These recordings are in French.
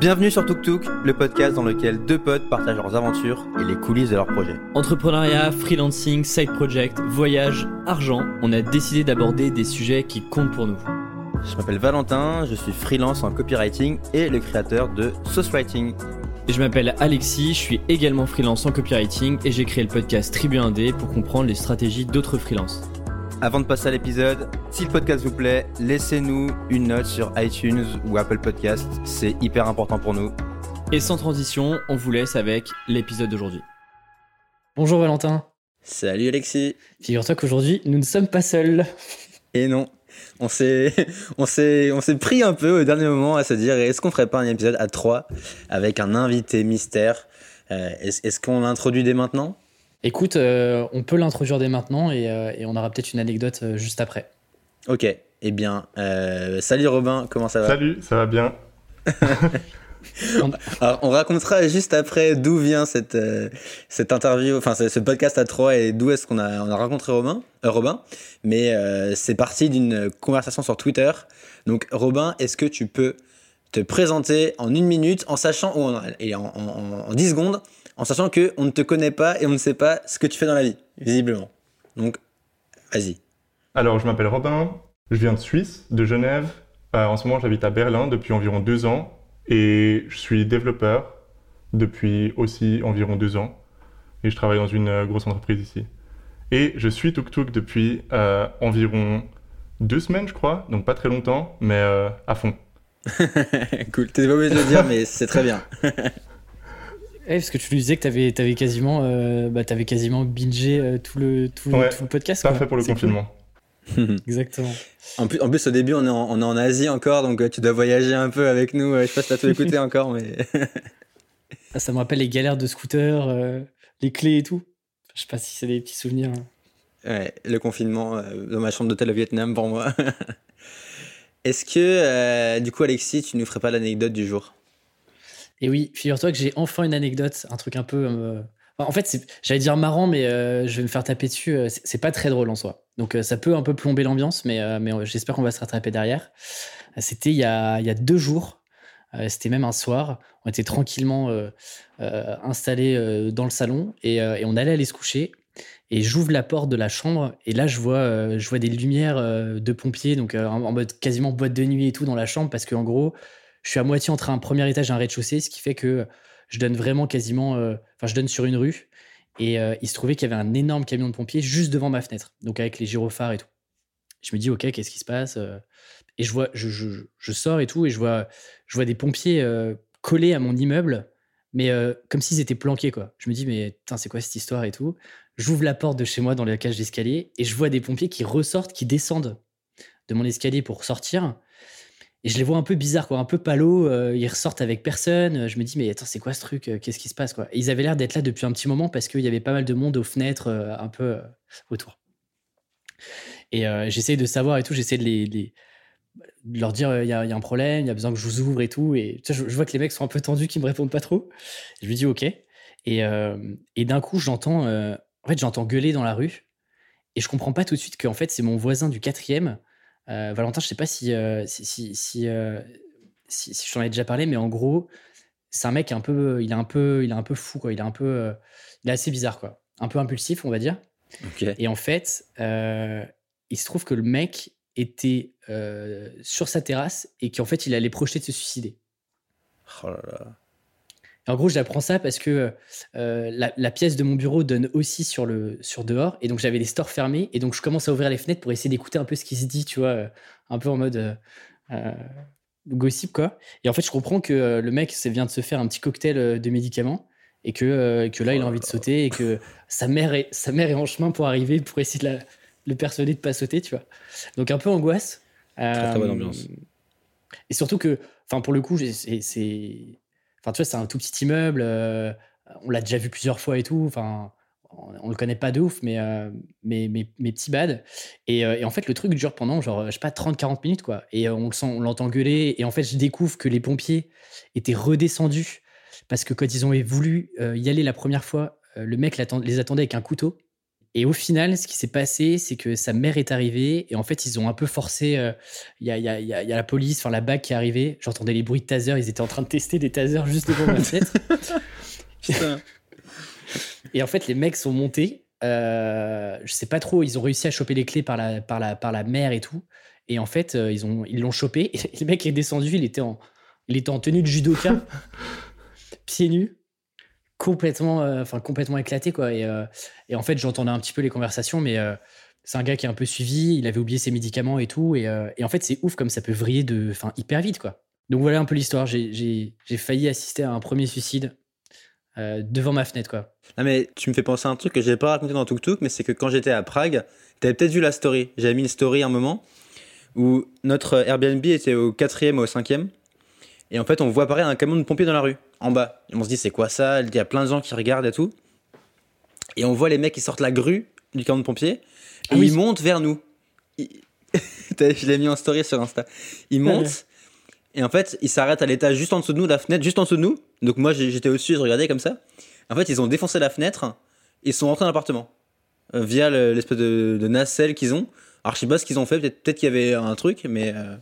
Bienvenue sur Tuk Tuk, le podcast dans lequel deux potes partagent leurs aventures et les coulisses de leurs projets. Entrepreneuriat, freelancing, side project, voyage, argent, on a décidé d'aborder des sujets qui comptent pour nous. Je m'appelle Valentin, je suis freelance en copywriting et le créateur de Sauce Writing. Et je m'appelle Alexis, je suis également freelance en copywriting et j'ai créé le podcast Tribu 1D pour comprendre les stratégies d'autres freelances. Avant de passer à l'épisode, si le podcast vous plaît, laissez-nous une note sur iTunes ou Apple Podcast, c'est hyper important pour nous. Et sans transition, on vous laisse avec l'épisode d'aujourd'hui. Bonjour Valentin. Salut Alexis. Figure-toi qu'aujourd'hui, nous ne sommes pas seuls. Et non, on s'est, on s'est, on s'est pris un peu au dernier moment à se dire est-ce qu'on ferait pas un épisode à trois avec un invité mystère? Euh, est-ce, est-ce qu'on l'introduit dès maintenant? Écoute, euh, on peut l'introduire dès maintenant et, euh, et on aura peut-être une anecdote euh, juste après. Ok, eh bien, euh, salut Robin, comment ça va? Salut, ça va bien Alors, on racontera juste après d'où vient cette, euh, cette interview, enfin ce, podcast à trois et d'où est-ce qu'on a, on a rencontré Robin. euh, Robin. Mais euh, c'est parti d'une conversation sur Twitter. Donc Robin, est-ce que tu peux te présenter en une minute en sachant, ou en, et en, en, en 10 secondes, en sachant que on ne te connaît pas et on ne sait pas ce que tu fais dans la vie, visiblement. Donc, vas-y. Alors, je m'appelle Robin, je viens de Suisse, de Genève. Euh, en ce moment, j'habite à Berlin depuis environ deux ans et je suis développeur depuis aussi environ deux ans et je travaille dans une euh, grosse entreprise ici. Et je suis Tuk Tuk depuis euh, environ deux semaines, je crois, donc pas très longtemps, mais euh, à fond. cool. T'es pas obligé de le dire, mais c'est très bien. Eh, parce que tu nous disais que tu avais, quasiment, euh, bah, t'avais quasiment bingé euh, tout, le, tout, le- Ouais, tout le podcast. Parfait quoi. pour le cool. confinement. Exactement. En plus, en plus, au début, on est en, on est en Asie encore, donc euh, tu dois voyager un peu avec nous. Euh, Je sais pas si t'as tout écouté encore, mais. Ah, ça me rappelle les galères de scooter, euh, les clés et tout. Je sais pas si c'est des petits souvenirs. hein. Ouais, le confinement euh, dans ma chambre d'hôtel au Vietnam pour moi. Est-ce que, euh, du coup, Alexis, tu nous ferais pas l'anecdote du jour? Et oui, figure-toi que j'ai enfin une anecdote, un truc un peu. euh, en fait, j'allais dire marrant, mais euh, je vais me faire taper dessus. euh, C'est pas très drôle en soi. Donc, ça peut un peu plomber l'ambiance, mais, mais j'espère qu'on va se rattraper derrière. C'était il, y a- il y a deux jours. C'était même un soir. On était tranquillement installés dans le salon et, on allait aller se coucher. Et j'ouvre la porte de la chambre et là, je vois, je vois des lumières de pompiers, donc en mode quasiment boîte de nuit et tout dans la chambre, parce qu'en gros, je suis à moitié entre un premier étage et un rez-de-chaussée, ce qui fait que je donne vraiment quasiment. euh, Enfin, je donne sur une rue. Et euh, il se trouvait qu'il y avait un énorme camion de pompiers juste devant ma fenêtre, donc avec les gyrophares et tout. Je me dis, OK, qu'est-ce qui se passe euh? Et je vois, je, je- je sors et tout, et je vois, je vois des pompiers collés à mon immeuble, mais comme s'ils étaient planqués, quoi. Je me dis, mais putain, c'est quoi cette histoire et tout? J'ouvre la porte de chez moi dans la cage d'escalier, et je vois des pompiers qui ressortent, qui descendent de mon escalier pour sortir. Et je les vois un peu bizarres, quoi, un peu palos. euh, ils ressortent avec personne. Je me dis, mais attends, c'est quoi ce truc euh, Qu'est-ce qui se passe quoi Et Ils avaient l'air d'être là depuis un petit moment parce qu'il y avait pas mal de monde aux fenêtres, euh, un peu euh, autour. Et euh, j'essaye de savoir et tout. J'essaie de, les, de leur dire, il y, a un problème, il y a besoin que je vous ouvre et tout. Et je, vois que les mecs sont un peu tendus, qui me répondent pas trop. Je lui dis, ok. Et, euh, et d'un coup, j'entends, euh, en fait, j'entends gueuler dans la rue. Et je comprends pas tout de suite qu'en fait, c'est mon voisin du quatrième. Euh, Valentin, je sais pas si, euh, si, si, si, euh, si- si je t'en ai déjà parlé, mais en gros, c'est un mec un peu, il est un peu, il est un peu fou, quoi. Il est un peu, il est assez bizarre, quoi. Un peu impulsif, on va dire. Et en fait, il se trouve que le mec était sur sa terrasse et qu'en fait, il allait projeter de se suicider. Oh là là. Et en gros, j'apprends ça parce que euh, la, la pièce de mon bureau donne aussi sur, le, sur dehors. Et donc, j'avais les stores fermés. Et donc, je commence à ouvrir les fenêtres pour essayer d'écouter un peu ce qui se dit, tu vois, euh, un peu en mode euh, gossip, quoi. Et en fait, je comprends que le mec vient de se faire un petit cocktail de médicaments et que, que là, il a envie de sauter et que sa mère, est, sa mère est en chemin pour arriver pour essayer de la- le persuader de pas sauter, tu vois. Donc, un peu angoisse. Très, très bonne ambiance. Et surtout que, enfin, pour le coup, c'est. Enfin, tu vois, c'est un tout petit immeuble. euh, on l'a déjà vu plusieurs fois et tout. Enfin, on, on le connaît pas de ouf, mais, euh, mais, mais, mais petit bad. Et, euh, et en fait, le truc dure pendant, genre, je sais pas, 30-40 minutes, quoi. Et euh, on on l'entend gueuler. Et en fait, je découvre que les pompiers étaient redescendus parce que quand ils ont voulu y aller la première fois, le mec les attendait avec un couteau. Et au final, ce qui s'est passé, c'est que sa mère est arrivée et en fait, ils ont un peu forcé. euh, Il y, a, il y a- il y a- il y a la police, enfin la BAC qui est arrivée. J'entendais les bruits de taser. Ils étaient en train de tester des tasers juste devant ma fenêtre. Putain. Et en fait, les mecs sont montés. Euh, je sais pas trop. Ils ont réussi à choper les clés par la, par la, par la mère et tout. Et en fait, euh, ils ont ils l'ont chopé. Et le mec est descendu. Il était en, il était en tenue de judoka, pieds nus, complètement, euh, complètement éclaté quoi. Et, euh, et en fait, j'entendais un petit peu les conversations, mais euh, c'est un gars qui est un peu suivi. Il avait oublié ses médicaments et tout. Et, en fait, c'est ouf comme ça peut vriller de, enfin hyper vite quoi. Donc voilà un peu l'histoire. J'ai- failli assister à un premier suicide devant ma fenêtre quoi. Ah mais tu me fais penser à un truc que j'ai pas raconté dans Tuk Tuk, mais c'est que quand j'étais à Prague, t'avais peut-être vu la story. J'avais mis une story un moment où notre Airbnb était au quatrième ou au cinquième. Et en fait, on voit apparaître un camion de pompiers dans la rue, en bas. Et on se dit, c'est quoi ça? Il y a plein de gens qui regardent et tout. Et on voit les mecs qui sortent la grue du camion de pompiers. Et Ah oui. ils montent vers nous. Ils- Je l'ai mis en story sur Insta. Ils montent. Et en fait, ils s'arrêtent à l'étage juste en dessous de nous, la fenêtre juste en dessous de nous. Donc moi, j'étais au-dessus, je regardais comme ça. En fait, ils ont défoncé la fenêtre. Ils sont rentrés dans l'appartement. euh, via le- l'espèce de, de nacelle qu'ils ont. Alors, je sais pas ce qu'ils ont fait. Peut-être peut qu'il y avait un truc, mais, euh,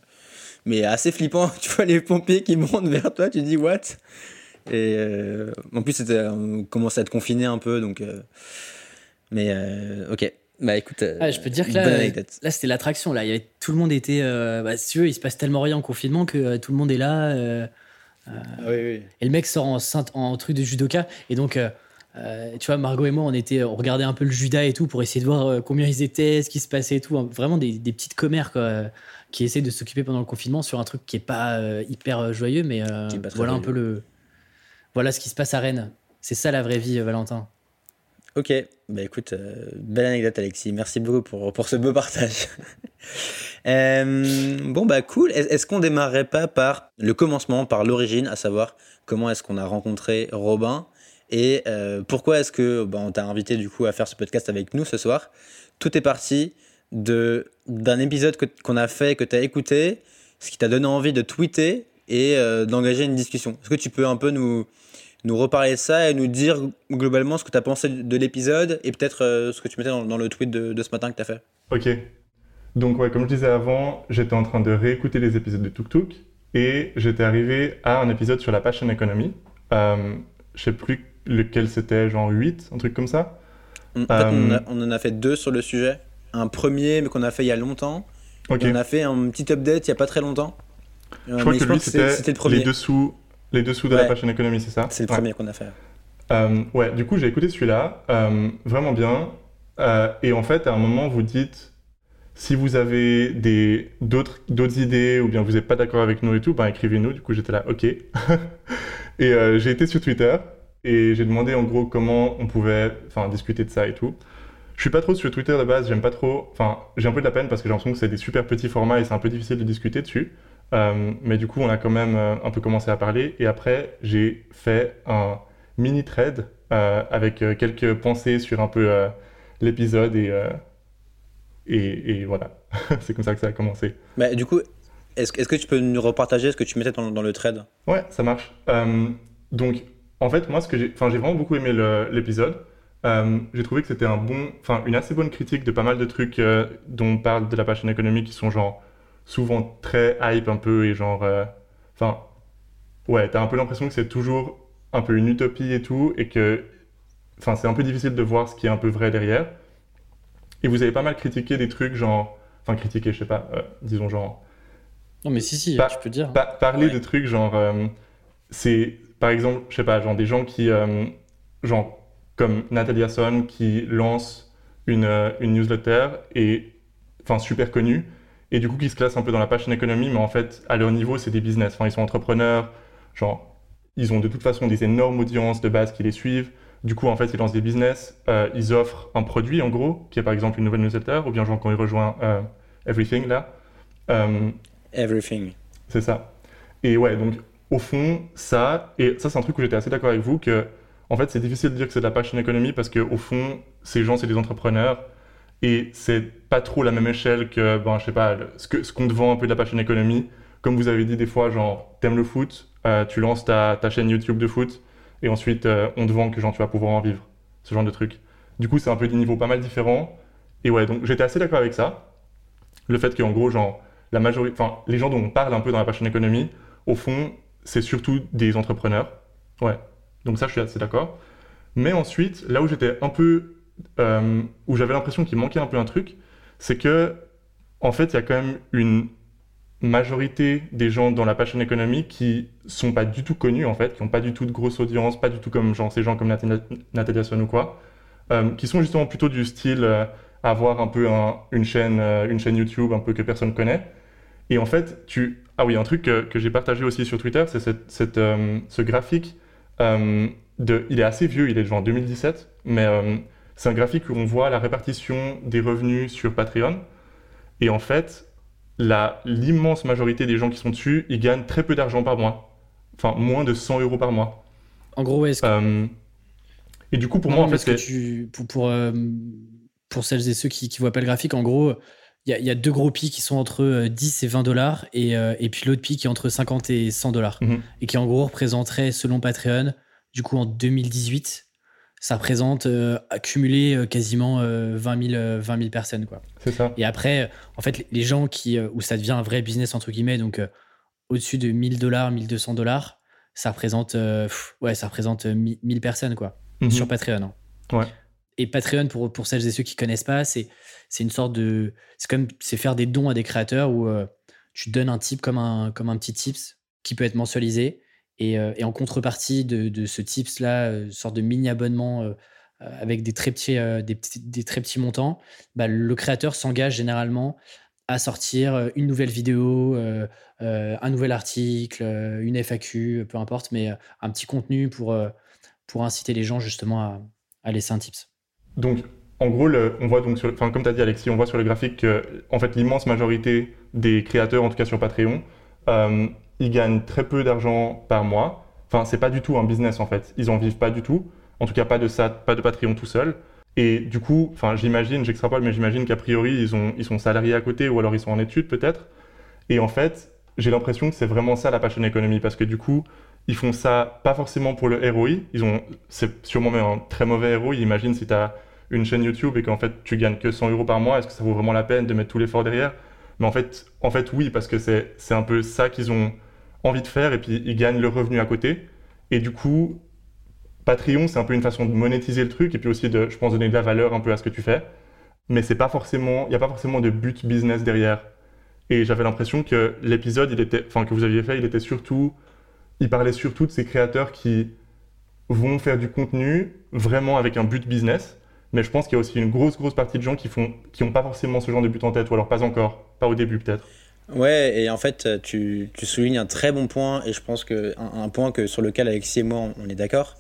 mais assez flippant. Tu vois les pompiers qui montent vers toi, tu dis what? Et euh, en plus, c'était- on commençait à être confiné un peu. Donc, euh, mais euh, ok. Bah écoute, euh, Ah, je peux te dire que là, bonne euh, anecdote. là c'était l'attraction. Là, il y avait, tout le monde était. euh, bah, si tu veux, il se passe tellement rien en confinement que euh, tout le monde est là. euh, Ah oui, oui. et le mec sort en, en truc de judoka. Et donc, euh, euh, tu vois, Margot et moi, on, était, on regardait un peu le juda et tout pour essayer de voir euh, combien ils étaient, ce qui se passait et tout. hein. Vraiment des, des petites commères quoi, euh, qui essaient de s'occuper pendant le confinement sur un truc qui est pas euh, hyper euh, joyeux, mais euh, Qui est pas très voilà un joyeux. peu le. Voilà ce qui se passe à Rennes. C'est ça la vraie vie, euh, Valentin. Ok, bah écoute, euh, belle anecdote Alexis, merci beaucoup pour, pour ce beau partage. Euh, bon bah cool, est- est-ce qu'on démarrerait pas par le commencement, par l'origine, à savoir comment est-ce qu'on a rencontré Robin et pourquoi est-ce que bah, on t'a invité du coup à faire ce podcast avec nous ce soir? Tout est parti de d'un épisode qu'on a fait, que tu as écouté, ce qui t'a donné envie de tweeter et d'engager une discussion. Est-ce que tu peux un peu nous, nous reparler de ça et nous dire globalement ce que tu as pensé de l'épisode et peut-être euh, ce que tu mettais dans, dans le tweet de, de ce matin que tu as fait. Ok. Donc, ouais, comme je disais avant, j'étais en train de réécouter les épisodes de Tuk Tuk et j'étais arrivé à un épisode sur la passion economy. Euh, je sais plus lequel c'était, genre 8, un truc comme ça. On, en fait, on, Euh, a- on en a fait deux sur le sujet. Un premier, mais qu'on a fait il y a longtemps. Et on a fait un petit update il y a pas très longtemps. Euh, Je crois mais que c'est- c'était le premier. les dessous, les dessous de la passion economy, c'est ça C'est le Ouais. premier qu'on a fait. Euh, ouais, du coup, j'ai écouté celui-là, euh, vraiment bien. Euh, et en fait, à un moment, vous dites, si vous avez des, d'autres, d'autres idées ou bien vous n'êtes pas d'accord avec nous et tout, ben écrivez-nous. Du coup, j'étais là, ok. et j'ai été sur Twitter et j'ai demandé en gros comment on pouvait discuter de ça et tout. Je suis pas trop sur Twitter de base, j'aime pas trop. Enfin, j'ai un peu de la peine parce que j'ai l'impression que c'est des super petits formats et c'est un peu difficile de discuter dessus. Euh, mais du coup, on a quand même euh, un peu commencé à parler. Et après, j'ai fait un mini thread euh, avec quelques pensées sur un peu euh, l'épisode et, et, et voilà. c'est comme ça que ça a commencé. Bah, du coup, est-ce, que- tu peux nous repartager ce que tu mettais dans, dans le thread? Ouais, ça marche. Donc, en fait, moi, ce que j'ai, vraiment beaucoup aimé l'épisode. Euh, j'ai trouvé que c'était un bon, enfin, une assez bonne critique de pas mal de trucs euh, dont on parle de la passion économique qui sont genre souvent très hype un peu et genre, euh, enfin, ouais, t'as un peu l'impression que c'est toujours un peu une utopie et tout et que, enfin, c'est un peu difficile de voir ce qui est un peu vrai derrière. Et vous avez pas mal critiqué des trucs genre, enfin, critiqué, je sais pas, euh, disons genre Non, mais si, si, Pas- tu peux dire. Pa- parler Ouais. de trucs genre euh, c'est par exemple je sais pas genre des gens qui euh, genre comme Natalia Son qui lance une, euh, une newsletter et enfin super connue et du coup qui se classe un peu dans la passion économie mais en fait à leur niveau c'est des business enfin ils sont entrepreneurs genre ils ont de toute façon des énormes audiences de base qui les suivent du coup en fait ils lancent des business euh, ils offrent un produit en gros qui est par exemple une nouvelle newsletter ou bien genre quand ils rejoignent euh, Everything là euh, Everything. c'est ça. Et ouais, donc au fond, ça, et ça c'est un truc où j'étais assez d'accord avec vous, que en fait c'est difficile de dire que c'est de la passion économie parce que au fond, ces gens c'est des entrepreneurs et c'est pas trop la même échelle que, ben je sais pas, ce que- ce qu'on te vend un peu de la passion économie. Comme vous avez dit des fois, genre t'aimes le foot, euh, tu lances ta, ta chaîne YouTube de foot et ensuite euh, on te vend que genre tu vas pouvoir en vivre, ce genre de truc. Du coup, c'est un peu des niveaux pas mal différents. Et ouais, donc j'étais assez d'accord avec ça. Le fait qu'en gros, genre, la majorité, enfin, les gens dont on parle un peu dans la passion économie, au fond, c'est surtout des entrepreneurs. Ouais. Donc ça, je suis assez d'accord. Mais ensuite, là où j'étais un peu, euh, où j'avais l'impression qu'il manquait un peu un truc, c'est que, en fait, il y a quand même une majorité des gens dans la passion économie qui sont pas du tout connus, en fait, qui n'ont pas du tout de grosse audience, pas du tout comme ces gens comme Natalia Swan ou quoi, euh, qui sont justement plutôt du style euh, avoir un peu une, chaîne, une chaîne YouTube un peu que personne connaît. Et en fait, tu... Ah oui, un truc que, j'ai partagé aussi sur Twitter, c'est cette, ce graphique de... Il est assez vieux, il est genre 2017, mais c'est un graphique où on voit la répartition des revenus sur Patreon. Et en fait, l'immense majorité des gens qui sont dessus, ils gagnent très peu d'argent par mois. Enfin, moins de 100 euros par mois. En gros, est-ce que... Euh, et du coup, pour moi, en fait, c'est... Tu... Pour, pour, euh, pour, celles et ceux qui ne voient pas le graphique, en gros, il y, y, a deux gros pics qui sont entre 10 euh, et 20 dollars, et, et puis l'autre pic qui est entre 50 et 100 dollars. Mhm. Et qui, en gros, représenterait, selon Patreon, du coup, en 2018, ça représente euh, accumuler euh, quasiment 20, 000, 20 personnes. Quoi. Ça. Et après, en fait, les gens qui, euh, où ça devient un vrai business, entre guillemets, donc au-dessus de 1000 dollars, 1200 dollars, ça représente, ouais, ça représente 1000 personnes quoi, mhm. sur Patreon. Hein. Ouais. Et Patreon, pour, pour celles et ceux qui connaissent pas, c'est, c'est une sorte de. C'est comme c'est faire des dons à des créateurs où tu donnes un type comme un, comme un petit tips qui peut être mensualisé euh, et, en contrepartie de, ce tips-là, euh, sorte de mini-abonnement euh, avec des très petits, montants, bah, le créateur s'engage généralement à sortir une nouvelle vidéo, un nouvel article, une FAQ, peu importe, mais un petit contenu pour, pour inciter les gens justement à, laisser un tips. Donc, en gros, on voit donc, sur, comme tu as dit Alexis, on voit sur le graphique que fait, l'immense majorité des créateurs, en tout cas sur Patreon, ils gagnent très peu d'argent par mois. Enfin, c'est pas du tout un business en fait. Ils en vivent pas du tout. En tout cas, pas de ça, pas de Patreon tout seul. Et du coup, enfin, j'imagine, j'extrapole, mais j'imagine qu'a priori, ils, ont, ils sont salariés à côté ou alors ils sont en études peut-être. Et en fait, j'ai l'impression que c'est vraiment ça la passion économie parce que du coup, ils font ça pas forcément pour le ROI. Ils ont, c'est sûrement un très mauvais ROI. Imagine si tu as une chaîne YouTube et qu'en fait tu gagnes que 100 euros par mois, est-ce que ça vaut vraiment la peine de mettre tout l'effort derrière? Mais en fait, en fait, oui, parce que c'est un peu ça qu'ils ont envie de faire et puis ils gagnent le revenu à côté. Et du coup, Patreon, c'est un peu une façon de monétiser le truc et puis aussi de, je pense, donner de la valeur un peu à ce que tu fais. Mais c'est pas forcément, il n'y a pas forcément de but business derrière. Et j'avais l'impression que l'épisode, il était, enfin, que vous aviez fait, il était surtout, il parlait surtout de ces créateurs qui vont faire du contenu vraiment avec un but business. Mais je pense qu'il y a aussi une grosse, grosse partie de gens qui font, qui n'ont pas forcément ce genre de but en tête, ou alors pas encore, pas au début peut-être. Ouais, et en fait, tu, tu, soulignes un très bon point, et je pense que un, point que, sur lequel Alexis et moi, on, est d'accord.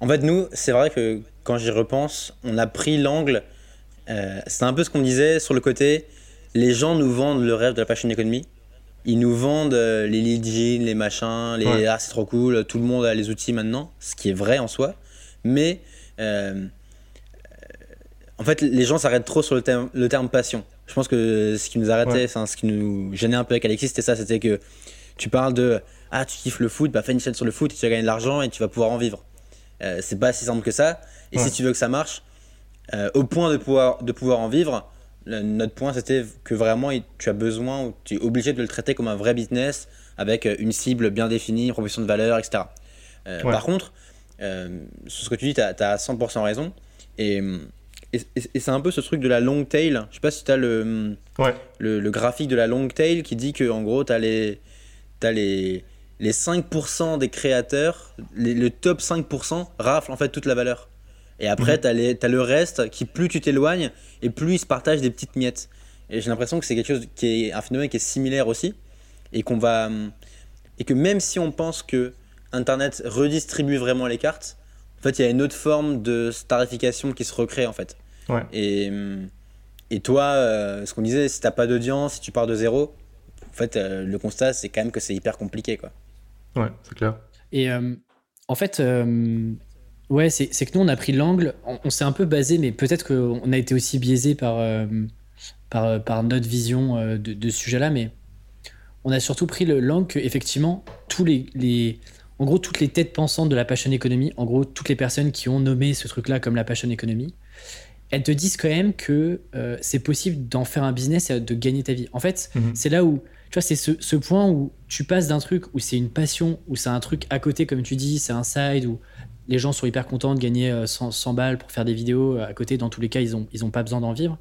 En fait, nous, c'est vrai que quand j'y repense, on a pris l'angle, euh, c'est un peu ce qu'on disait sur le côté, les gens nous vendent le rêve de la passion economy. Ils nous vendent euh, les lead les machins, les ah c'est trop cool, tout le monde a les outils maintenant, ce qui est vrai en soi. Mais euh, en fait, les gens s'arrêtent trop sur le terme, le terme passion je pense que ce qui nous arrêtait, ce qui nous gênait un peu avec Alexis, c'était ça, c'était que tu parles de ah tu kiffes le foot, bah fais une chaîne sur le foot et tu vas gagner de l'argent et tu vas pouvoir en vivre. Euh, c'est pas si simple que ça. Et si tu veux que ça marche, euh, au point de pouvoir, de pouvoir en vivre, notre point c'était que vraiment tu as besoin ou tu es obligé de le traiter comme un vrai business avec euh, une cible bien définie, une proposition de valeur, etc. Par contre, sur ce que tu dis, tu as, as, 100% raison. Et et, c'est un peu ce truc de la long tail. Je sais pas si tu as le, le, graphique de la long tail qui dit que en gros, tu as les, as les, les 5% des créateurs, le top 5% rafle en fait toute la valeur. Et après, mhm. tu as, le reste qui, plus tu t'éloignes, et plus ils se partagent des petites miettes. Et j'ai l'impression que c'est quelque chose qui est un phénomène qui est similaire aussi. Et qu'on va. Et que même si on pense que Internet redistribue vraiment les cartes, en fait, il y a une autre forme de starification qui se recrée en fait. Et, et toi, euh, ce qu'on disait, si t'as pas d'audience, si tu pars de zéro, en fait, euh, le constat, c'est quand même que c'est hyper compliqué. Quoi. Ouais, c'est clair. Et euh, en fait, ouais, c'est que nous, on a pris l'angle, on, s'est un peu basé, mais peut-être qu'on a été aussi biaisé par, par, par, notre vision de, de ce sujet-là, mais on a surtout pris l'angle que, effectivement, tous les, les, en gros, toutes les têtes pensantes de la passion économie, en gros, toutes les personnes qui ont nommé ce truc-là comme la passion économie, elles te disent quand même que euh, c'est possible d'en faire un business et de gagner ta vie. En fait, Mhm. c'est là où, tu vois, c'est ce, ce point où tu passes d'un truc où c'est une passion, où c'est un truc à côté, comme tu dis, c'est un side, où les gens sont hyper contents de gagner euh, 100, 100 balles pour faire des vidéos. À côté, dans tous les cas, ils n'ont ils ont pas besoin d'en vivre.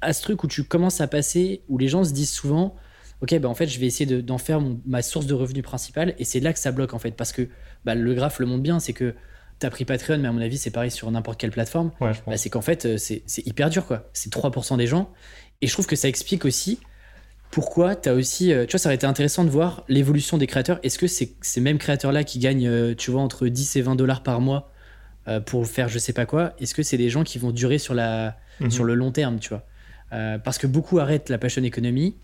À ce truc où tu commences à passer, où les gens se disent souvent, ok, bah en fait, je vais essayer de- d'en faire mon- ma source de revenus principale, et c'est là que ça bloque en fait, parce que bah, le graphe le montre bien, c'est que tu as pris Patreon, mais à mon avis, c'est pareil sur n'importe quelle plateforme Ouais, bah, c'est qu'en fait, euh, c'est hyper dur, quoi. C'est 3% des gens. Et je trouve que ça explique aussi pourquoi tu as aussi. euh, tu vois, ça aurait été intéressant de voir l'évolution des créateurs. Est-ce que c'est ces mêmes créateurs-là qui gagnent, euh, tu vois, entre 10 et 20 dollars par mois pour faire je sais pas quoi, est-ce que c'est des gens qui vont durer sur, la, Mhm. sur le long terme, tu vois? Euh, Parce que beaucoup arrêtent la passion économie.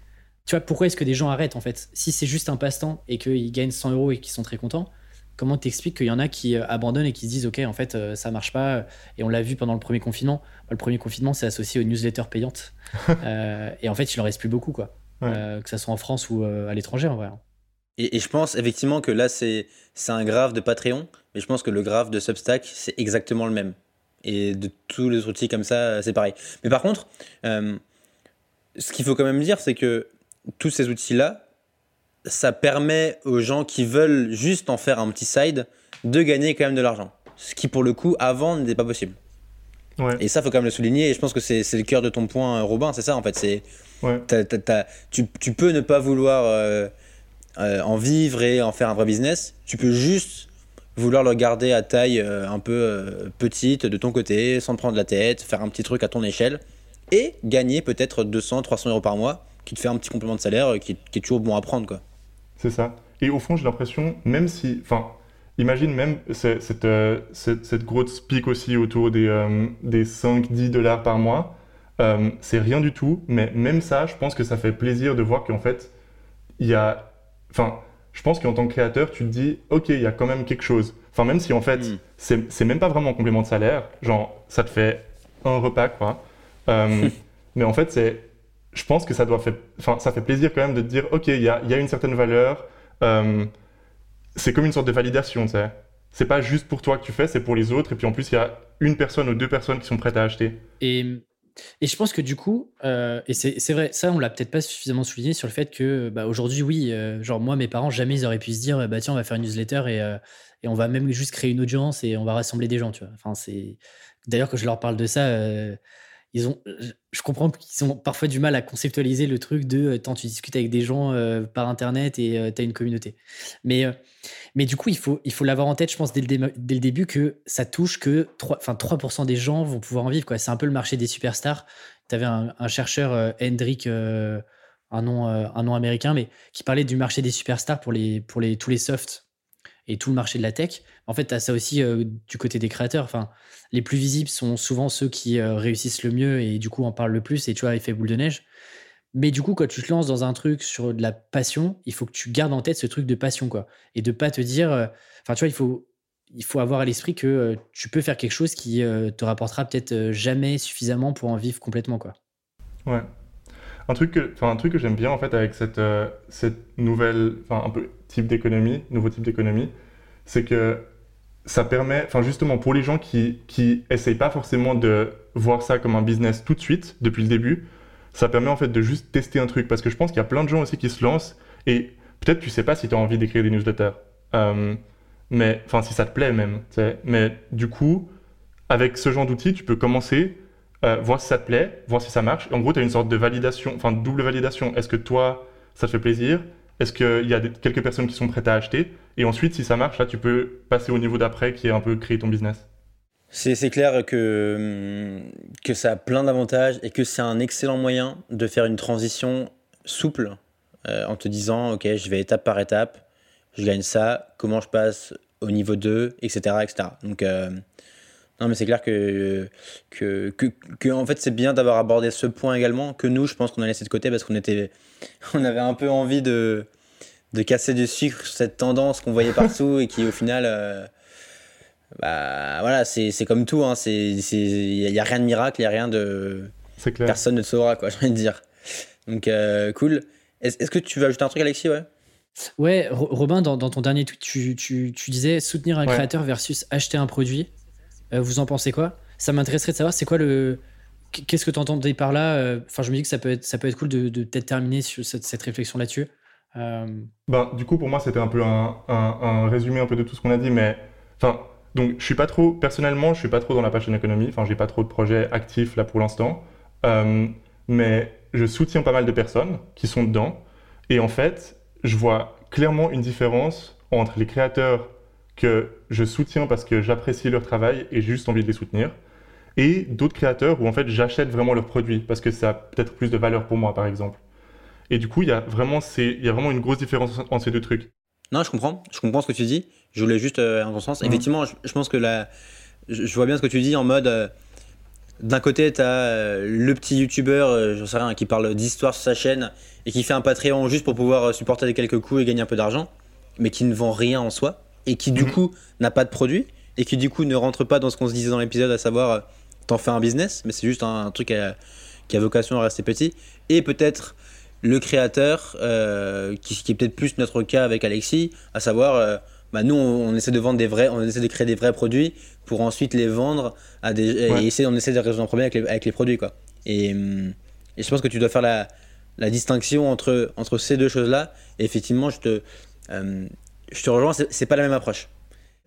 Tu vois, pourquoi est-ce que des gens arrêtent, en fait? Si c'est juste un passe-temps et qu'ils gagnent 100 euros et qu'ils sont très contents, comment t'expliques qu'il y en a qui euh, abandonnent et qui se disent ok en fait euh, ça marche pas et on l'a vu pendant le premier confinement le premier confinement c'est associé aux newsletters payantes Euh, et en fait il en reste plus beaucoup quoi Ouais. Euh, que ça soit en France ou euh, à l'étranger en vrai Et, et je pense effectivement que là, c'est c'est un graphe de Patreon, mais je pense que le graphe de Substack, c'est exactement le même. Et de tous les outils comme ça, c'est pareil. Mais par contre, euh, ce qu'il faut quand même dire, c'est que tous ces outils-là, ça permet aux gens qui veulent juste en faire un petit side de gagner quand même de l'argent. Ce qui, pour le coup, avant, n'était pas possible. Ouais. Et ça, faut quand même le souligner. Et je pense que c'est le cœur de ton point, euh, Robin. C'est ça, en fait. C'est Ouais. tu, tu peux ne pas vouloir euh, euh, en vivre et en faire un vrai business. Tu peux juste vouloir le garder à taille euh, un peu petite de ton côté, sans te prendre la tête, faire un petit truc à ton échelle et gagner peut-être 200, 300 euros par mois qui te fait un petit complément de salaire qui, qui est toujours bon à prendre. Quoi. C'est ça. Et au fond, j'ai l'impression, même si. Enfin, imagine même ce- cette, euh, cette, cette grosse pique aussi autour des, euh, des 5-10 dollars par mois. euh, c'est rien du tout, mais même ça, je pense que ça fait plaisir de voir qu'en fait, il y a. Enfin, je pense qu'en tant que créateur, tu te dis, ok, il y a quand même quelque chose. Enfin, même si en fait, Mm. c'est c'est même pas vraiment un complément de salaire, genre, ça te fait un repas, quoi. Euh, mais en fait, c'est je pense que ça doit faire, enfin, ça fait plaisir quand même de te dire, ok, il y a, y a une certaine valeur. euh, c'est comme une sorte de validation, tu sais. C'est pas juste pour toi que tu fais, c'est pour les autres. Et puis en plus, il y a une personne ou deux personnes qui sont prêtes à acheter. Et, et je pense que du coup, euh, et c'est vrai, ça on l'a peut-être pas suffisamment souligné sur le fait que bah, aujourd'hui, oui, euh, genre moi, mes parents, jamais ils auraient pu se dire, bah tiens, on va faire une newsletter et, et on va même juste créer une audience et on va rassembler des gens, tu vois. Enfin, c'est d'ailleurs quand je leur parle de ça, ils ont, je- je comprends qu'ils ont parfois du mal à conceptualiser le truc de euh, tant tu discutes avec des gens euh, par internet et tu as une communauté. Mais euh, mais du coup, il faut, il faut l'avoir en tête, je pense, dès le, dès le début, que ça touche que 3%, enfin, 3 des gens vont pouvoir en vivre. C'est un peu le marché des superstars. Tu avais un, un chercheur, euh, Hendrik, euh, un, nom, euh, un nom américain, mais qui parlait du marché des superstars pour, les, pour les, tous les softs et tout le marché de la tech. En fait, tu as ça aussi euh, du côté des créateurs. Enfin, les plus visibles sont souvent ceux qui euh, réussissent le mieux et du coup en parlent le plus. Et tu vois, effet boule de neige. Mais du coup, quand tu te lances dans un truc sur de la passion, il faut que tu gardes en tête ce truc de passion, quoi. Et de pas te dire. euh, Enfin, tu vois, il faut, il faut avoir à l'esprit que tu peux faire quelque chose qui te rapportera peut-être jamais suffisamment pour en vivre complètement, quoi. Ouais. Un truc que, un truc que j'aime bien en fait avec cette, euh, cette nouvelle, enfin un peu type d'économie, nouveau type d'économie, c'est que ça permet, enfin justement pour les gens qui qui essayent pas forcément de voir ça comme un business tout de suite depuis le début, ça permet en fait de juste tester un truc parce que je pense qu'il y a plein de gens aussi qui se lancent et peut-être tu sais pas si tu as envie d'écrire des newsletters, Euh, mais enfin si ça te plaît même, tu sais. mais du coup avec ce genre d'outils tu peux commencer euh, voir si ça te plaît, voir si ça marche. En gros, tu as une sorte de validation, enfin double validation. Est-ce que toi, ça te fait plaisir? Est-ce qu'il y a des- quelques personnes qui sont prêtes à acheter? Et ensuite, si ça marche, là, tu peux passer au niveau d'après qui est un peu créer ton business. C'est c'est clair que, hum, que ça a plein d'avantages et que c'est un excellent moyen de faire une transition souple euh, en te disant ok je vais étape par étape, je gagne ça, comment je passe au niveau 2, etc. etc. Donc euh, non mais c'est clair que, que, que, que, en fait c'est bien d'avoir abordé ce point également que nous je pense qu'on a laissé de côté parce qu'on était on avait un peu envie de, de casser du sucre sur cette tendance qu'on voyait partout et qui au final euh, bah voilà, c'est c'est comme tout, hein, il n'y a, rien de miracle, il n'y a rien de. C'est clair. Personne ne te saura, quoi, j'ai envie de dire. Donc, euh, cool. Est-ce que tu veux ajouter un truc, Alexis? Ouais Ouais, Ro- Robin, dans, dans ton dernier tweet, tu, tu, tu disais soutenir un Ouais. créateur versus acheter un produit. Euh, vous en pensez quoi? Ça m'intéresserait de savoir c'est quoi le. Qu'est-ce que tu entendais par là? Enfin, je me dis que ça peut être, ça peut être cool de, peut-être terminer sur cette, réflexion là-dessus. Ben, du coup, pour moi, c'était un peu un, un, un, résumé un peu de tout ce qu'on a dit, mais enfin, donc je suis pas trop, personnellement, je suis pas trop dans la passion économie. Enfin, j'ai pas trop de projets actifs là pour l'instant, euh, mais je soutiens pas mal de personnes qui sont dedans, et en fait, je vois clairement une différence entre les créateurs que je soutiens parce que j'apprécie leur travail et j'ai juste envie de les soutenir, et d'autres créateurs où en fait j'achète vraiment leurs produits parce que ça a peut-être plus de valeur pour moi, par exemple. Et du coup, il y a vraiment, il y a vraiment une grosse différence entre ces deux trucs. Non, je comprends. Je comprends ce que tu dis. Je voulais juste euh, en ton sens. Effectivement, je, pense que la, je, vois bien ce que tu dis en mode. Euh, d'un côté, tu as euh, le petit youtubeur, je sais rien, qui parle d'histoire sur sa chaîne et qui fait un Patreon juste pour pouvoir supporter quelques coups et gagner un peu d'argent, mais qui ne vend rien en soi et qui du mhm. coup n'a pas de produit et qui du coup ne rentre pas dans ce qu'on se disait dans l'épisode, à savoir t'en fais un business, mais c'est juste un, truc qui a vocation à rester petit. Et peut-être le créateur, euh, qui, est peut-être plus notre cas avec Alexis, à savoir, euh, bah nous on, essaie de vendre des vrais, on essaie de créer des vrais produits pour ensuite les vendre à des, et essayer, on essaie de résoudre un problème avec les, avec les produits quoi. Et, hum, et, je pense que tu dois faire la, la distinction entre, entre ces deux choses-là. Et effectivement, je te, euh, je te rejoins, c'est pas la même approche.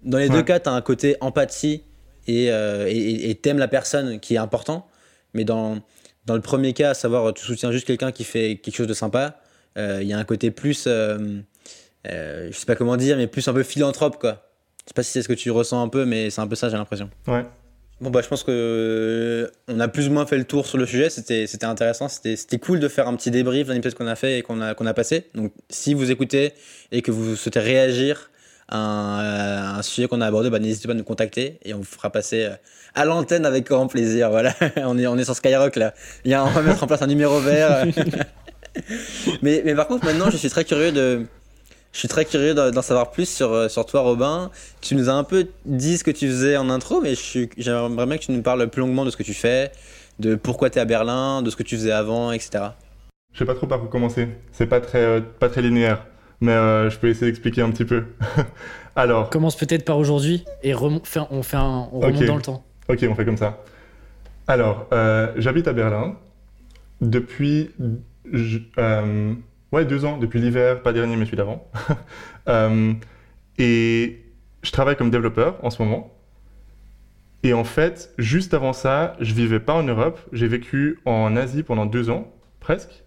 Dans les deux cas, tu as un côté empathie et t'aimes la personne qui est important, mais dans dans le premier cas, à savoir tu soutiens juste quelqu'un qui fait quelque chose de sympa, euh, il y a un côté plus, euh, euh, je sais pas comment dire, mais plus un peu philanthrope quoi. Je sais pas si c'est ce que tu ressens un peu, mais c'est un peu ça, j'ai l'impression. Ouais. Bon bah je pense que on a plus ou moins fait le tour sur le sujet. C'était c'était intéressant, c'était c'était cool de faire un petit débrief d'un épisode qu'on a fait et qu'on a qu'on a passé. Donc si vous écoutez et que vous souhaitez réagir un, un sujet qu'on a abordé, bah, n'hésitez pas à nous contacter et on vous fera passer euh, à l'antenne avec grand plaisir. Voilà, on est, on est sur Skyrock là. Il y a, on va mettre en place un numéro vert. mais, mais par contre, maintenant, je suis très curieux de. Je suis très curieux d'en savoir plus sur, euh, sur toi, Robin. Tu nous as un peu dit ce que tu faisais en intro, mais j'aimerais bien que tu nous parles plus longuement de ce que tu fais, de pourquoi tu es à Berlin, de ce que tu faisais avant, etc. Je sais pas trop par où commencer. C'est pas très, euh, pas très linéaire mais euh, je peux essayer d'expliquer un petit peu. Alors. commence peut-être par aujourd'hui et on, fait un, on remonte dans le temps. Ok, on fait comme ça. Alors, euh, j'habite à Berlin depuis euh, ouais, deux ans, depuis l'hiver, pas dernier, mais celui d'avant. et je travaille comme développeur en ce moment. Et en fait, juste avant ça, je vivais pas en Europe. J'ai vécu en Asie pendant deux ans, presque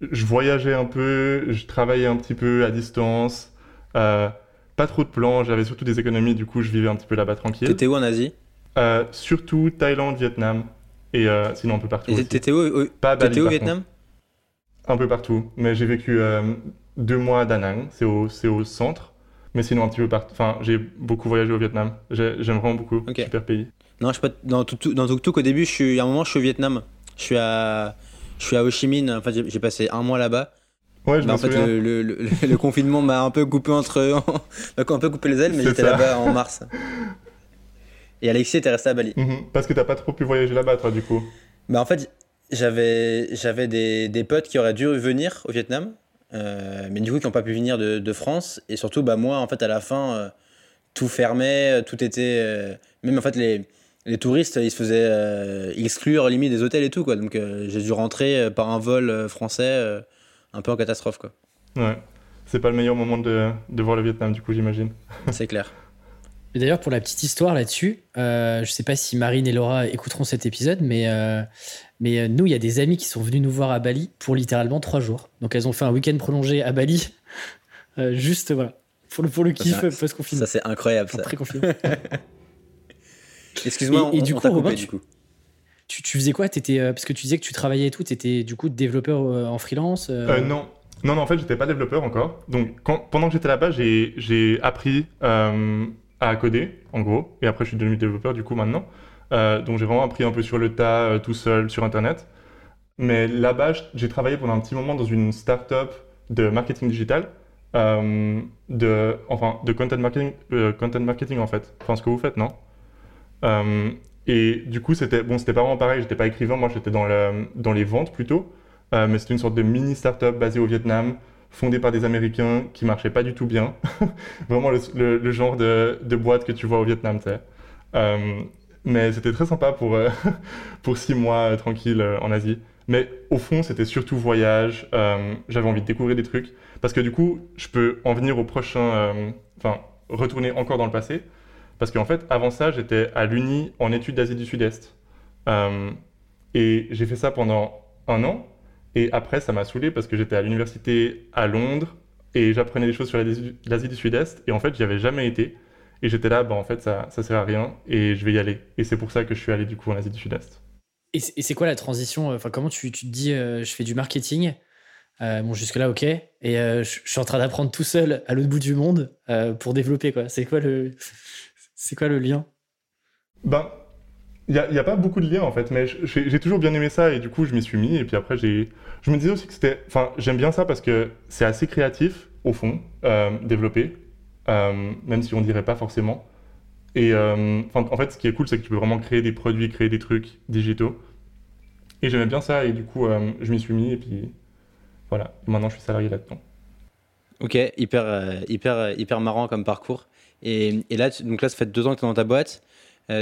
je voyageais un peu, je travaillais un petit peu à distance, euh, pas trop de plans, j'avais surtout des économies, du coup je vivais un petit peu là-bas tranquille. T'étais où en Asie? Euh, Surtout Thaïlande, Vietnam, et euh, sinon un peu partout. t'étais où, Pas Bali, où au Vietnam? Un peu partout, mais j'ai vécu deux mois à Da Nang, c'est au, au centre, mais sinon un petit peu partout. Enfin, j'ai beaucoup voyagé au Vietnam, j'aime vraiment beaucoup, super pays. Non, je pas, dans tout, dans tout, au début, je suis, à un moment je suis au Vietnam, je suis à je suis à Ho Chi Minh, en fait, j'ai passé un mois là-bas. Ouais, je bah, en fait, le, le, confinement m'a un peu coupé entre, un peu coupé les ailes, mais j'étais là-bas en mars. Et Alexis était resté à Bali. Mhm. parce que t'as pas trop pu voyager là-bas, toi, du coup. Bah en fait, j'avais j'avais des, des, potes qui auraient dû venir au Vietnam, euh, mais du coup qui n'ont pas pu venir de, de, France. Et surtout, bah moi, en fait, à la fin, euh, tout fermait, tout était, euh, même en fait les les touristes, ils se faisaient euh, exclure limite des hôtels et tout, quoi. Donc euh, j'ai dû rentrer euh, par un vol français un peu en catastrophe, quoi. Ouais, c'est pas le meilleur moment de, de voir le Vietnam, du coup, j'imagine. c'est clair. Et d'ailleurs, pour la petite histoire là-dessus, je sais pas si Marine et Laura écouteront cet épisode, mais, mais nous, il y a des amis qui sont venus nous voir à Bali pour littéralement trois jours. Donc elles ont fait un week-end prolongé à Bali, juste voilà, pour le, pour le kiff post-confinement. Ça, c'est incroyable, ça. Pré-confinement. Excuse-moi, et, du, coup, Robin, tu, Tu, faisais quoi? Étais, euh, Parce que tu disais que tu travaillais et tout, tu étais du coup développeur euh, en freelance euh? Non. Non, non, en fait, j'étais pas développeur encore. Donc, pendant que j'étais là-bas, j'ai appris à coder, en gros. Et après, je suis devenu développeur, du coup, maintenant. Donc, j'ai vraiment appris un peu sur le tas, tout seul, sur Internet. Mais là-bas, j'ai travaillé pendant un petit moment dans une start-up de marketing digital. de, enfin, de content marketing, content marketing, en fait. Enfin, ce que vous faites, non? Euh, et du coup, c'était bon, pas vraiment pareil. J'étais pas écrivain, moi, j'étais dans, le, dans les ventes plutôt. Euh, mais c'était une sorte de mini startup basée au Vietnam, fondée par des Américains qui marchait pas du tout bien. Vraiment le, le, genre de, de, boîte que tu vois au Vietnam, tu sais. Euh, mais c'était très sympa pour, pour six mois tranquille en Asie. Mais au fond, c'était surtout voyage. J'avais envie de découvrir des trucs. Parce que du coup, je peux en venir au prochain. Enfin, retourner encore dans le passé. Parce qu'en fait, avant ça, j'étais à l'Uni en études d'Asie du Sud-Est. et j'ai fait ça pendant un an. Et après, ça m'a saoulé parce que j'étais à l'université à Londres et j'apprenais des choses sur l'Asie du Sud-Est. Et en fait, j'y avais jamais été. Et j'étais là, bah, en fait, ça, ça sert à rien et je vais y aller. Et c'est pour ça que je suis allé du coup en Asie du Sud-Est. Et c'est quoi la transition Enfin, comment tu, tu te dis, euh, je fais du marketing euh, Bon, jusque-là, ok. Et euh, je, suis en train d'apprendre tout seul à l'autre bout du monde pour développer, quoi. C'est quoi le, c'est quoi le lien? Ben, il n'y a, a, pas beaucoup de liens en fait, mais j'ai toujours bien aimé ça et du coup je m'y suis mis. Et puis après, j'ai, je me disais aussi que c'était. Enfin, j'aime bien ça parce que c'est assez créatif au fond, euh, développé, euh, même si on dirait pas forcément. Et euh, en fait, ce qui est cool, c'est que tu peux vraiment créer des produits, créer des trucs digitaux. Et j'aimais bien ça et du coup, je m'y suis mis et puis voilà. Maintenant, je suis salarié là-dedans. Ok, hyper, hyper, hyper marrant comme parcours. Et, là, donc là, ça fait deux ans que tu es dans ta boîte.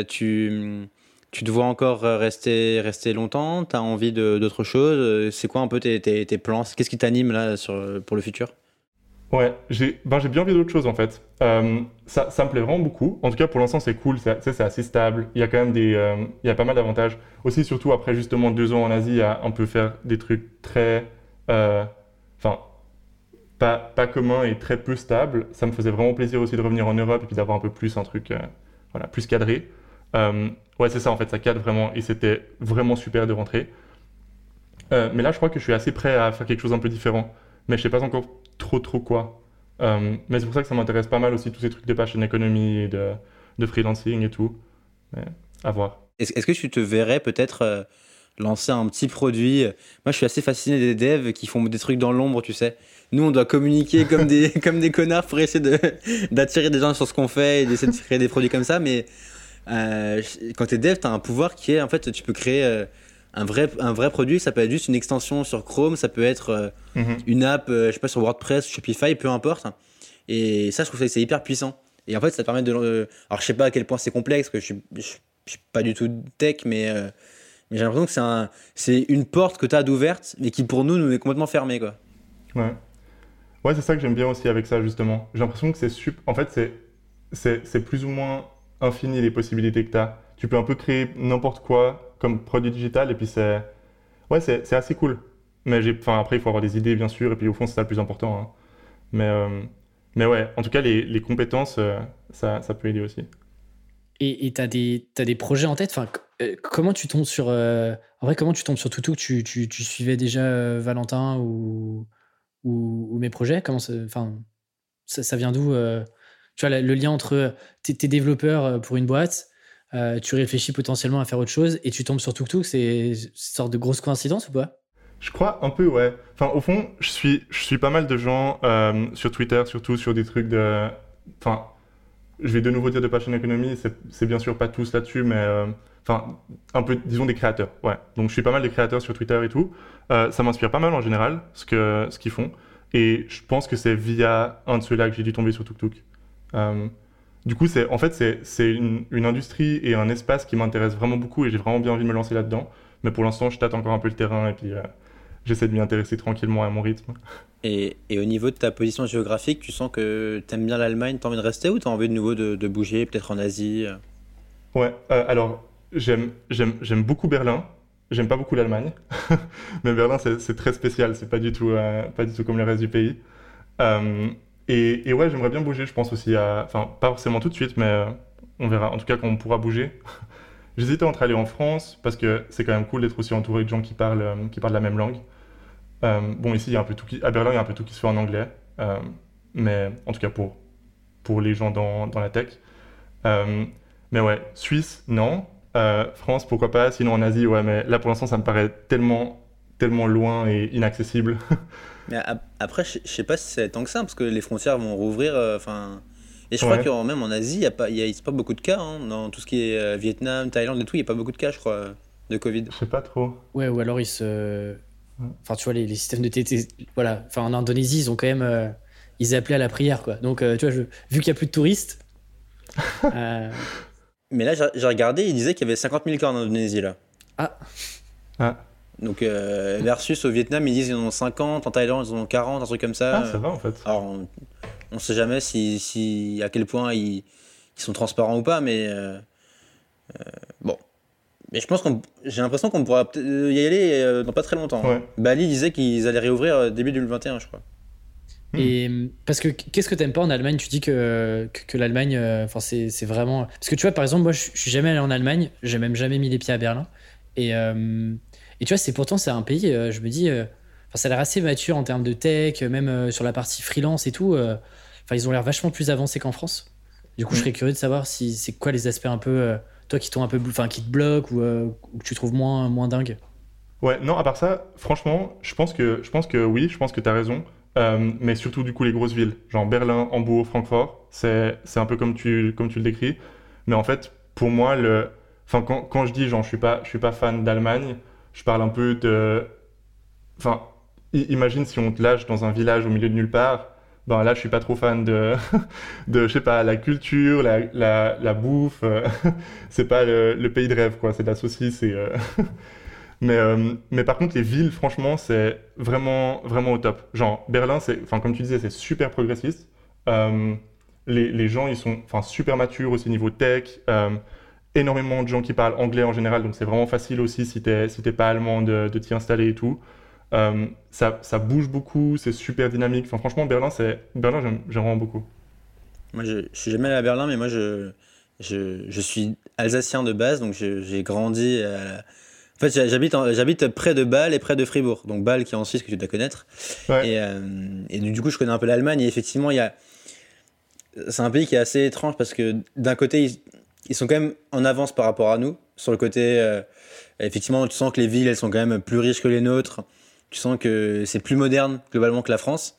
tu tu te vois encore euh, rester, rester longtemps? Tu as envie d'autre chose? Euh, C'est quoi un peu tes, tes, plans? Qu'est-ce qui t'anime là pour le futur? Ouais, j'ai ben, bien envie d'autre chose en fait. Euh, ça, ça, me plaît vraiment beaucoup. En tout cas, pour l'instant, c'est cool, c'est assez stable. Il y a quand même des, il y a pas mal d'avantages. Aussi, surtout après justement deux ans en Asie, à un peu faire des trucs très, enfin, pas, pas communs et très peu stables. Ça me faisait vraiment plaisir aussi de revenir en Europe et puis d'avoir un peu plus un truc, voilà, plus cadré. Euh, ouais, c'est ça, en fait, ça cadre vraiment. Et c'était vraiment super de rentrer. Euh, mais là, je crois que je suis assez prêt à faire quelque chose un peu différent. Mais je sais pas encore trop, trop quoi. Euh, mais c'est pour ça que ça m'intéresse pas mal aussi, tous ces trucs de passion economy et de, de freelancing et tout. Mais à voir. Est-ce que tu te verrais peut-être lancer un petit produit? Moi, je suis assez fasciné des devs qui font des trucs dans l'ombre, tu sais. Nous, on doit communiquer comme des, comme des connards pour essayer d'attirer des gens sur ce qu'on fait et d'essayer de créer des produits comme ça. Mais euh, quand tu es dev, tu as un pouvoir qui est, en fait, tu peux créer euh, un, vrai, un vrai produit. Ça peut être juste une extension sur Chrome, ça peut être euh, mhm. une app, je sais pas, sur WordPress, Shopify, peu importe. Et ça, je trouve que c'est hyper puissant. Et en fait, ça permet de. alors, je sais pas à quel point c'est complexe, parce que je, suis, suis pas du tout tech, mais, mais j'ai l'impression que c'est un, une porte que tu as d'ouverte, mais qui pour nous, nous est complètement fermée. Quoi. Ouais. Ouais, c'est ça que j'aime bien aussi avec ça, justement. J'ai l'impression que c'est super. En fait, c'est, c'est plus ou moins infini les possibilités que tu as. Tu peux un peu créer n'importe quoi comme produit digital et puis c'est ouais, c'est assez cool. Mais enfin, après, il faut avoir des idées, bien sûr, et puis au fond, c'est ça le plus important. Hein. Mais, euh, mais ouais, en tout cas, les, les compétences, euh, ça, ça, peut aider aussi. Et tu as, as, des projets en tête? Enfin, euh, Comment tu tombes sur. en vrai, comment tu tombes sur Toutou? Tu, tu, tu suivais déjà Valentin ou, ou, mes projets? Comment enfin, ça, vient d'où tu vois, le lien entre tes, tes développeurs euh, pour une boîte, euh, tu réfléchis potentiellement à faire autre chose et tu tombes sur TukTuk, c'est une sorte de grosse coïncidence ou pas? Je crois un peu, ouais. Enfin, au fond, je suis, je suis pas mal de gens euh, sur Twitter, surtout sur des trucs de. Enfin, je vais de nouveau dire de passion economy, c'est bien sûr pas tous là-dessus, mais. Enfin, un peu, disons, des créateurs, ouais. Donc, je suis pas mal des créateurs sur Twitter et tout. ça m'inspire pas mal en général, ce qu'ils ce qu'ils font. Et je pense que c'est via un de ceux-là que j'ai dû tomber sur TukTuk. Euh, du coup, c'est en fait, c'est une, une, industrie et un espace qui m'intéresse vraiment beaucoup et j'ai vraiment bien envie de me lancer là-dedans. Mais pour l'instant, je tâte encore un peu le terrain et puis euh, j'essaie de m'y intéresser tranquillement à mon rythme. Et, et, au niveau de ta position géographique, tu sens que tu aimes bien l'Allemagne, tu as envie de rester ou tu as envie de nouveau de, de bouger, peut-être en Asie euh? Ouais, alors j'aime beaucoup Berlin. J'aime pas beaucoup l'Allemagne, mais Berlin c'est très spécial, c'est pas du tout pas du tout comme le reste du pays. Et, ouais, j'aimerais bien bouger, je pense aussi à. Enfin, pas forcément tout de suite, mais euh, on verra. En tout cas, quand on pourra bouger. J'hésitais entre aller en France, parce que c'est quand même cool d'être aussi entouré de gens qui parlent, euh, qui parlent la même langue. Euh, bon, ici, il y a un peu à Berlin, il y a un peu tout qui se fait en anglais. mais en tout cas, pour, pour les gens dans, dans la tech. mais ouais, Suisse, non. France, pourquoi pas. Sinon, en Asie, ouais, mais là, pour l'instant, ça me paraît tellement, tellement loin et inaccessible. Mais après, je sais pas si c'est tant que ça, parce que les frontières vont rouvrir. Euh, enfin. et je crois que même en Asie, il n'y a, pas, y a pas beaucoup de cas. Hein, dans tout ce qui est euh, Vietnam, Thaïlande et tout, il n'y a pas beaucoup de cas, je crois, de Covid. Je sais pas trop. Ouais, ou alors ils se. Enfin, tu vois, les, systèmes de TT. Voilà. Enfin, en Indonésie, ils ont quand même. Euh, ils appelaient à la prière, quoi. Donc, tu vois, je... vu qu'il n'y a plus de touristes. Mais là, j'ai j'ai regardé, il disait qu'il y avait 50 000 cas en Indonésie, là. Ah, Ah, Donc, euh, versus au Vietnam, ils disent qu'ils en ont 50, en Thaïlande, ils en ont 40, un truc comme ça. ah ça va en fait. Alors, on, on sait jamais si, si, à quel point ils, ils sont transparents ou pas, mais euh, euh, bon. Mais je pense qu'on, j'ai l'impression qu'on pourra y aller euh, dans pas très longtemps. Ouais. Bali disait qu'ils allaient réouvrir euh, début 2021, je crois. Et euh, parce que qu'est-ce que t'aimes pas en Allemagne? Tu dis que, que, que l'Allemagne, euh, enfin c'est c'est vraiment. Parce que tu vois, par exemple, moi je je suis jamais allé en Allemagne, j'ai même jamais mis les pieds à Berlin. Et, euh, et tu vois, c'est pourtant c'est un pays, euh, je me dis, euh, enfin ça a l'air assez mature en termes de tech, euh, même sur la partie freelance et tout. Enfin, ils ont l'air vachement plus avancés qu'en France. Du coup, je Mm. serais curieux de savoir si c'est quoi les aspects un peu, toi qui t'ont un peu, enfin qui te bloquent ou, ou que tu trouves moins moins dingue. Ouais, non, à part ça, franchement, je pense que, je pense que oui, je pense que tu as raison. Euh, mais surtout, du coup, les grosses villes, genre Berlin, Hambourg, Francfort, c'est, c'est un peu comme tu, comme tu le décris. Mais en fait, pour moi, le, enfin, quand, quand je dis, genre, je suis pas, je suis pas fan d'Allemagne, je parle un peu de, enfin, imagine si on te lâche dans un village au milieu de nulle part. Ben là, je suis pas trop fan de, de, je sais pas, la culture, la, la, la bouffe. euh, c'est pas le, pays de rêve, quoi. C'est de la saucisse et, euh, mais, euh, mais par contre, les villes, franchement, c'est vraiment, vraiment au top. Genre, Berlin, enfin, comme tu disais, c'est super progressiste. Euh, les, les gens, ils sont super matures aussi niveau tech. Énormément de gens qui parlent anglais en général, donc c'est vraiment facile aussi si t'es si t'es pas allemand de, de t'y installer et tout. Euh, ça, ça bouge beaucoup, c'est super dynamique. Enfin, franchement, Berlin, c'est Berlin, j'aime vraiment beaucoup. Moi, je, je suis jamais allé à Berlin, mais moi, je, je, je suis alsacien de base, donc j'ai grandi. à- En fait, j'ha- j'habite, près de Bâle et près de Fribourg. Donc Bâle qui est en Suisse, que tu dois connaître. Ouais. Et, euh, et du du coup, je connais un peu l'Allemagne. Et effectivement, il y a... c'est un pays qui est assez étrange parce que d'un côté, ils, ils sont quand même en avance par rapport à nous. Sur le côté, euh, effectivement, tu sens que les villes, elles sont quand même plus riches que les nôtres. Tu sens que c'est plus moderne globalement que la France.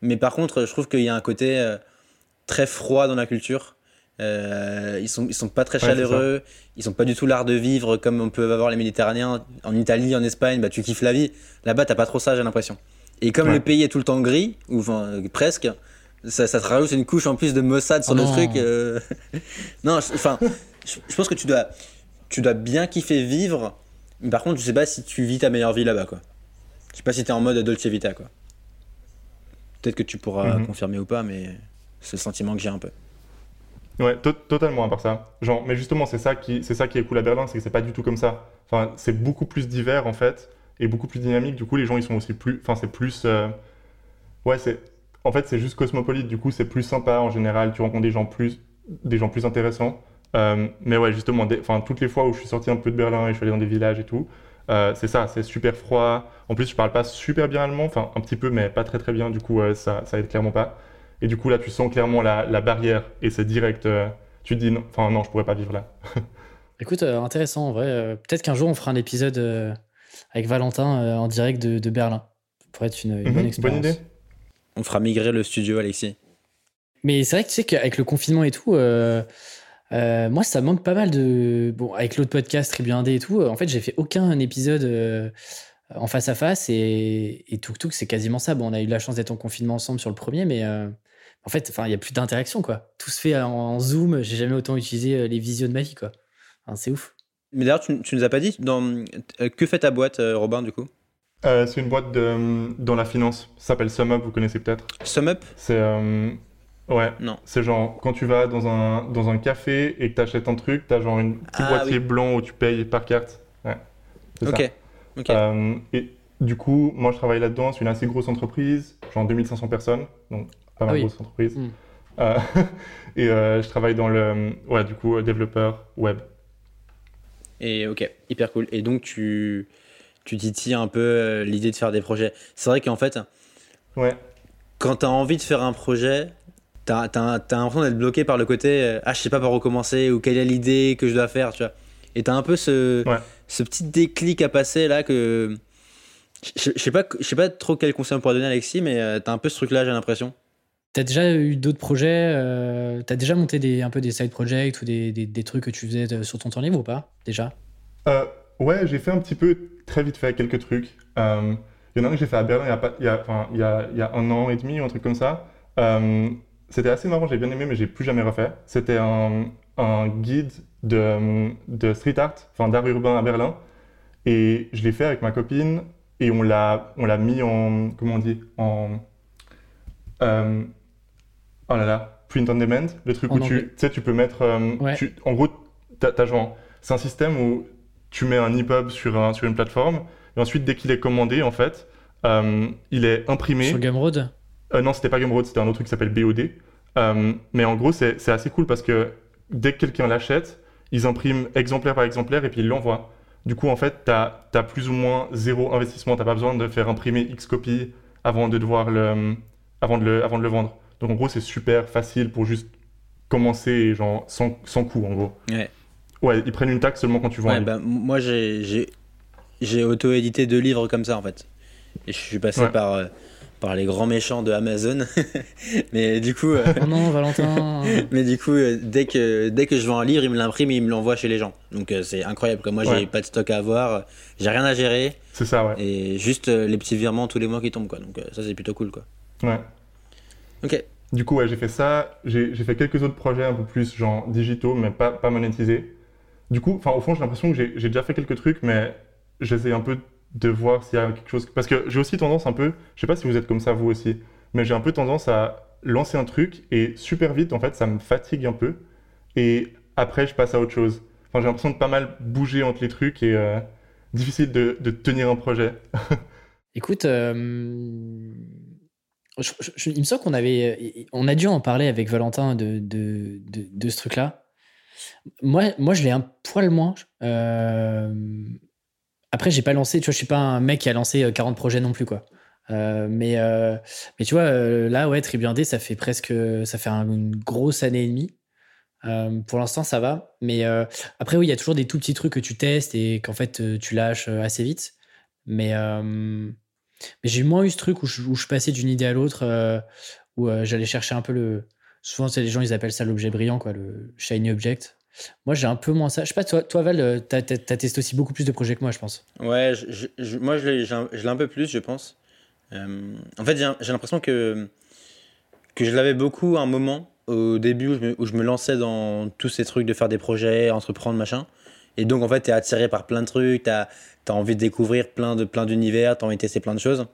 Mais par contre, je trouve qu'il y a un côté euh, très froid dans la culture. Euh, ils sont ils sont pas très Ouais, chaleureux. Ils sont pas du tout l'art de vivre comme on peut avoir les Méditerranéens en Italie, en Espagne. Bah tu kiffes la vie. Là-bas, t'as pas trop ça, j'ai l'impression. Et comme Ouais. le pays est tout le temps gris, ou enfin presque, ça, ça te rajoute une couche en plus de Mossad sur Oh le non. truc. euh. non, je- enfin, je, je pense que tu dois tu dois bien kiffer vivre. Mais par contre, je sais pas si tu vis ta meilleure vie là-bas, quoi. Je sais pas si t'es en mode Dolce Vita, quoi. Peut-être que tu pourras Mhm. confirmer ou pas, mais c'est le sentiment que j'ai un peu. Ouais, to- totalement à part ça. Genre, mais justement, c'est ça qui, c'est ça qui est cool à Berlin, c'est que c'est pas du tout comme ça. Enfin, c'est beaucoup plus divers en fait et beaucoup plus dynamique. Du coup, les gens ils sont aussi plus, enfin, c'est plus, euh, ouais, c'est, en fait, c'est juste cosmopolite. Du coup, c'est plus sympa en général. Tu rencontres des gens plus, des gens plus intéressants. Euh, mais ouais, justement, des- toutes les fois où je suis sorti un peu de Berlin et je suis allé dans des villages et tout, euh, c'est ça, c'est super froid. En plus, je parle pas super bien allemand, enfin, un petit peu, mais pas très très bien. Du coup, euh, ça, ça aide clairement pas. Et du coup, là, tu sens clairement la, la barrière et c'est direct. euh, tu te dis, non, enfin, non, je pourrais pas vivre là. Écoute, intéressant en vrai. Peut-être qu'un jour on fera un épisode avec Valentin en direct de, de Berlin. Ça pourrait être une, une Mhm, bonne expérience. idée. On fera migrer le studio, Alexis. Mais c'est vrai que tu sais qu'avec le confinement et tout, euh, euh, moi ça manque pas mal de. Bon, avec l'autre podcast Tribu Indé et tout, euh, en fait j'ai fait aucun épisode euh, en face à face et, et Tuk c'est quasiment ça. Bon, on a eu la chance d'être en confinement ensemble sur le premier, mais en fait, enfin, il y a plus d'interaction quoi. Tout se fait en, en Zoom. J'ai jamais autant utilisé les visios de ma vie quoi. Enfin, c'est ouf. Mais d'ailleurs, tu, tu nous as pas dit dans que fait ta boîte, Robin, du coup? Euh, c'est une boîte de, dans la finance. Ça s'appelle SumUp, vous connaissez peut-être. Sum Up? C'est. euh, ouais. Non. C'est genre, quand tu vas dans un, dans un café et que tu achètes un truc, tu as genre une petit Ah, boîtier oui. blanc où tu payes par carte. Ouais. C'est ça. Ok. Ok. Euh, et du coup, moi je travaille là-dedans, c'est une assez grosse entreprise, genre 2500 personnes, donc pas mal Ah oui. grosse entreprise. Mm. Euh, et euh, je travaille dans le, ouais, du coup, développeur web. Et ok, hyper cool. Et donc, tu, tu titilles un peu euh, l'idée de faire des projets. C'est vrai qu'en fait, Ouais, quand tu as envie de faire un projet, tu as, l'impression d'être bloqué par le côté euh, Ah, je sais pas par où commencer ou quelle est l'idée que je dois faire, tu vois. Et tu as un peu ce, Ouais. ce petit déclic à passer là que. Je je sais pas, je sais pas trop quel conseil on pourrait donner, Alexis, mais euh, t'as un peu ce truc-là, j'ai l'impression. T'as déjà eu d'autres projets euh, T'as déjà monté des, un peu des side projects ou des, des, des trucs que tu faisais de- sur ton temps libre ou pas Déjà? Euh, ouais, j'ai fait un petit peu, très vite fait, quelques trucs. Euh, Il y en a un que j'ai fait à Berlin il y a, pas, il y a, enfin, il y a, il y a un an et demi ou un truc comme ça. Euh, c'était assez marrant, j'ai bien aimé, mais j'ai plus jamais refait. C'était un, un guide de, de street art, enfin d'art urbain à Berlin. Et je l'ai fait avec ma copine et on l'a, on l'a mis en, comment on dit, en, euh, oh là là, print on demand, le truc En où tu, anglais. tu sais, tu peux mettre, Ouais. tu- en gros, t'as, c'est un système où tu mets un EPUB sur, un, sur une plateforme et ensuite dès qu'il est commandé, en fait, euh, il est imprimé. Sur Gumroad Euh, non, c'était pas Gumroad, c'était un autre truc qui s'appelle BOD. Euh, mais en gros, c'est assez cool parce que dès que quelqu'un l'achète, ils impriment exemplaire par exemplaire et puis ils l'envoient. Du coup, en fait, tu as, plus ou moins zéro investissement. Tu pas besoin de faire imprimer X copies avant de, devoir le, avant de, le, avant de le vendre. Donc, en gros, c'est super facile pour juste commencer genre, sans, sans coût, en gros. Ouais. Ouais, ils prennent une taxe seulement quand tu vends. un Ouais, livre. bah, moi, j'ai- j'ai j'ai auto-édité deux livres comme ça, en fait. Et je suis passé Ouais. par, euh, par les grands méchants de Amazon. mais du coup, euh, Oh non, Valentin mais du coup euh, dès, que, dès que je vends un livre, ils me l'impriment et ils me l'envoient chez les gens. Donc euh, c'est incroyable. Comme moi, Ouais. j'ai pas de stock à avoir, j'ai rien à gérer. C'est ça, ouais. Et juste euh, les petits virements tous les mois qui tombent. Quoi. Donc euh, ça, c'est plutôt cool. Quoi. ouais. Ok. Du coup, ouais, j'ai fait ça. J'ai j'ai fait quelques autres projets un peu plus genre digitaux, mais pas, pas monétisés. Du coup, au fond, j'ai l'impression que j'ai déjà fait quelques trucs, mais j'essaie un peu de voir s'il y a quelque chose. Parce que j'ai aussi tendance un peu, je sais pas si vous êtes comme ça vous aussi, mais j'ai un peu tendance à lancer un truc et super vite, en fait, ça me fatigue un peu. Et après, je passe à autre chose. Enfin, j'ai l'impression de pas mal bouger entre les trucs et euh, difficile de, tenir un projet. Écoute, euh, il me semble qu'on avait, on a dû en parler avec Valentin de, de ce truc-là. Moi, moi, je l'ai un poil moins. Euh, après, j'ai pas lancé, tu vois, je suis pas un mec qui a lancé euh, 40 projets non plus, quoi. Euh, mais, euh, mais tu vois, euh, là, ouais, Tribu 1D, ça fait presque, ça fait un- une grosse année et demie. Euh, pour l'instant, ça va. Mais euh, après, oui, il y a toujours des tout petits trucs que tu testes et qu'en fait, euh, tu lâches euh, assez vite. Mais, euh, mais j'ai moins eu ce truc où je, où je passais d'une idée à l'autre, euh, où euh, j'allais chercher un peu le. Souvent, c'est les gens, ils appellent ça l'objet brillant, quoi, le shiny object. Moi, j'ai un peu moins ça. Je sais pas, toi, toi Val, euh, t'as, t'as- t'as testé aussi beaucoup plus de projets que moi, je pense. Ouais, moi je l'ai un, peu plus, je pense. Euh, en fait, j'ai l'impression que, que je l'avais beaucoup à un moment, au début, où je, me, où je me lançais dans tous ces trucs de faire des projets, entreprendre, machin. Et donc, en fait, tu es attiré par plein de trucs, tu as, envie de découvrir plein de plein d'univers, tu as envie de tester plein de choses.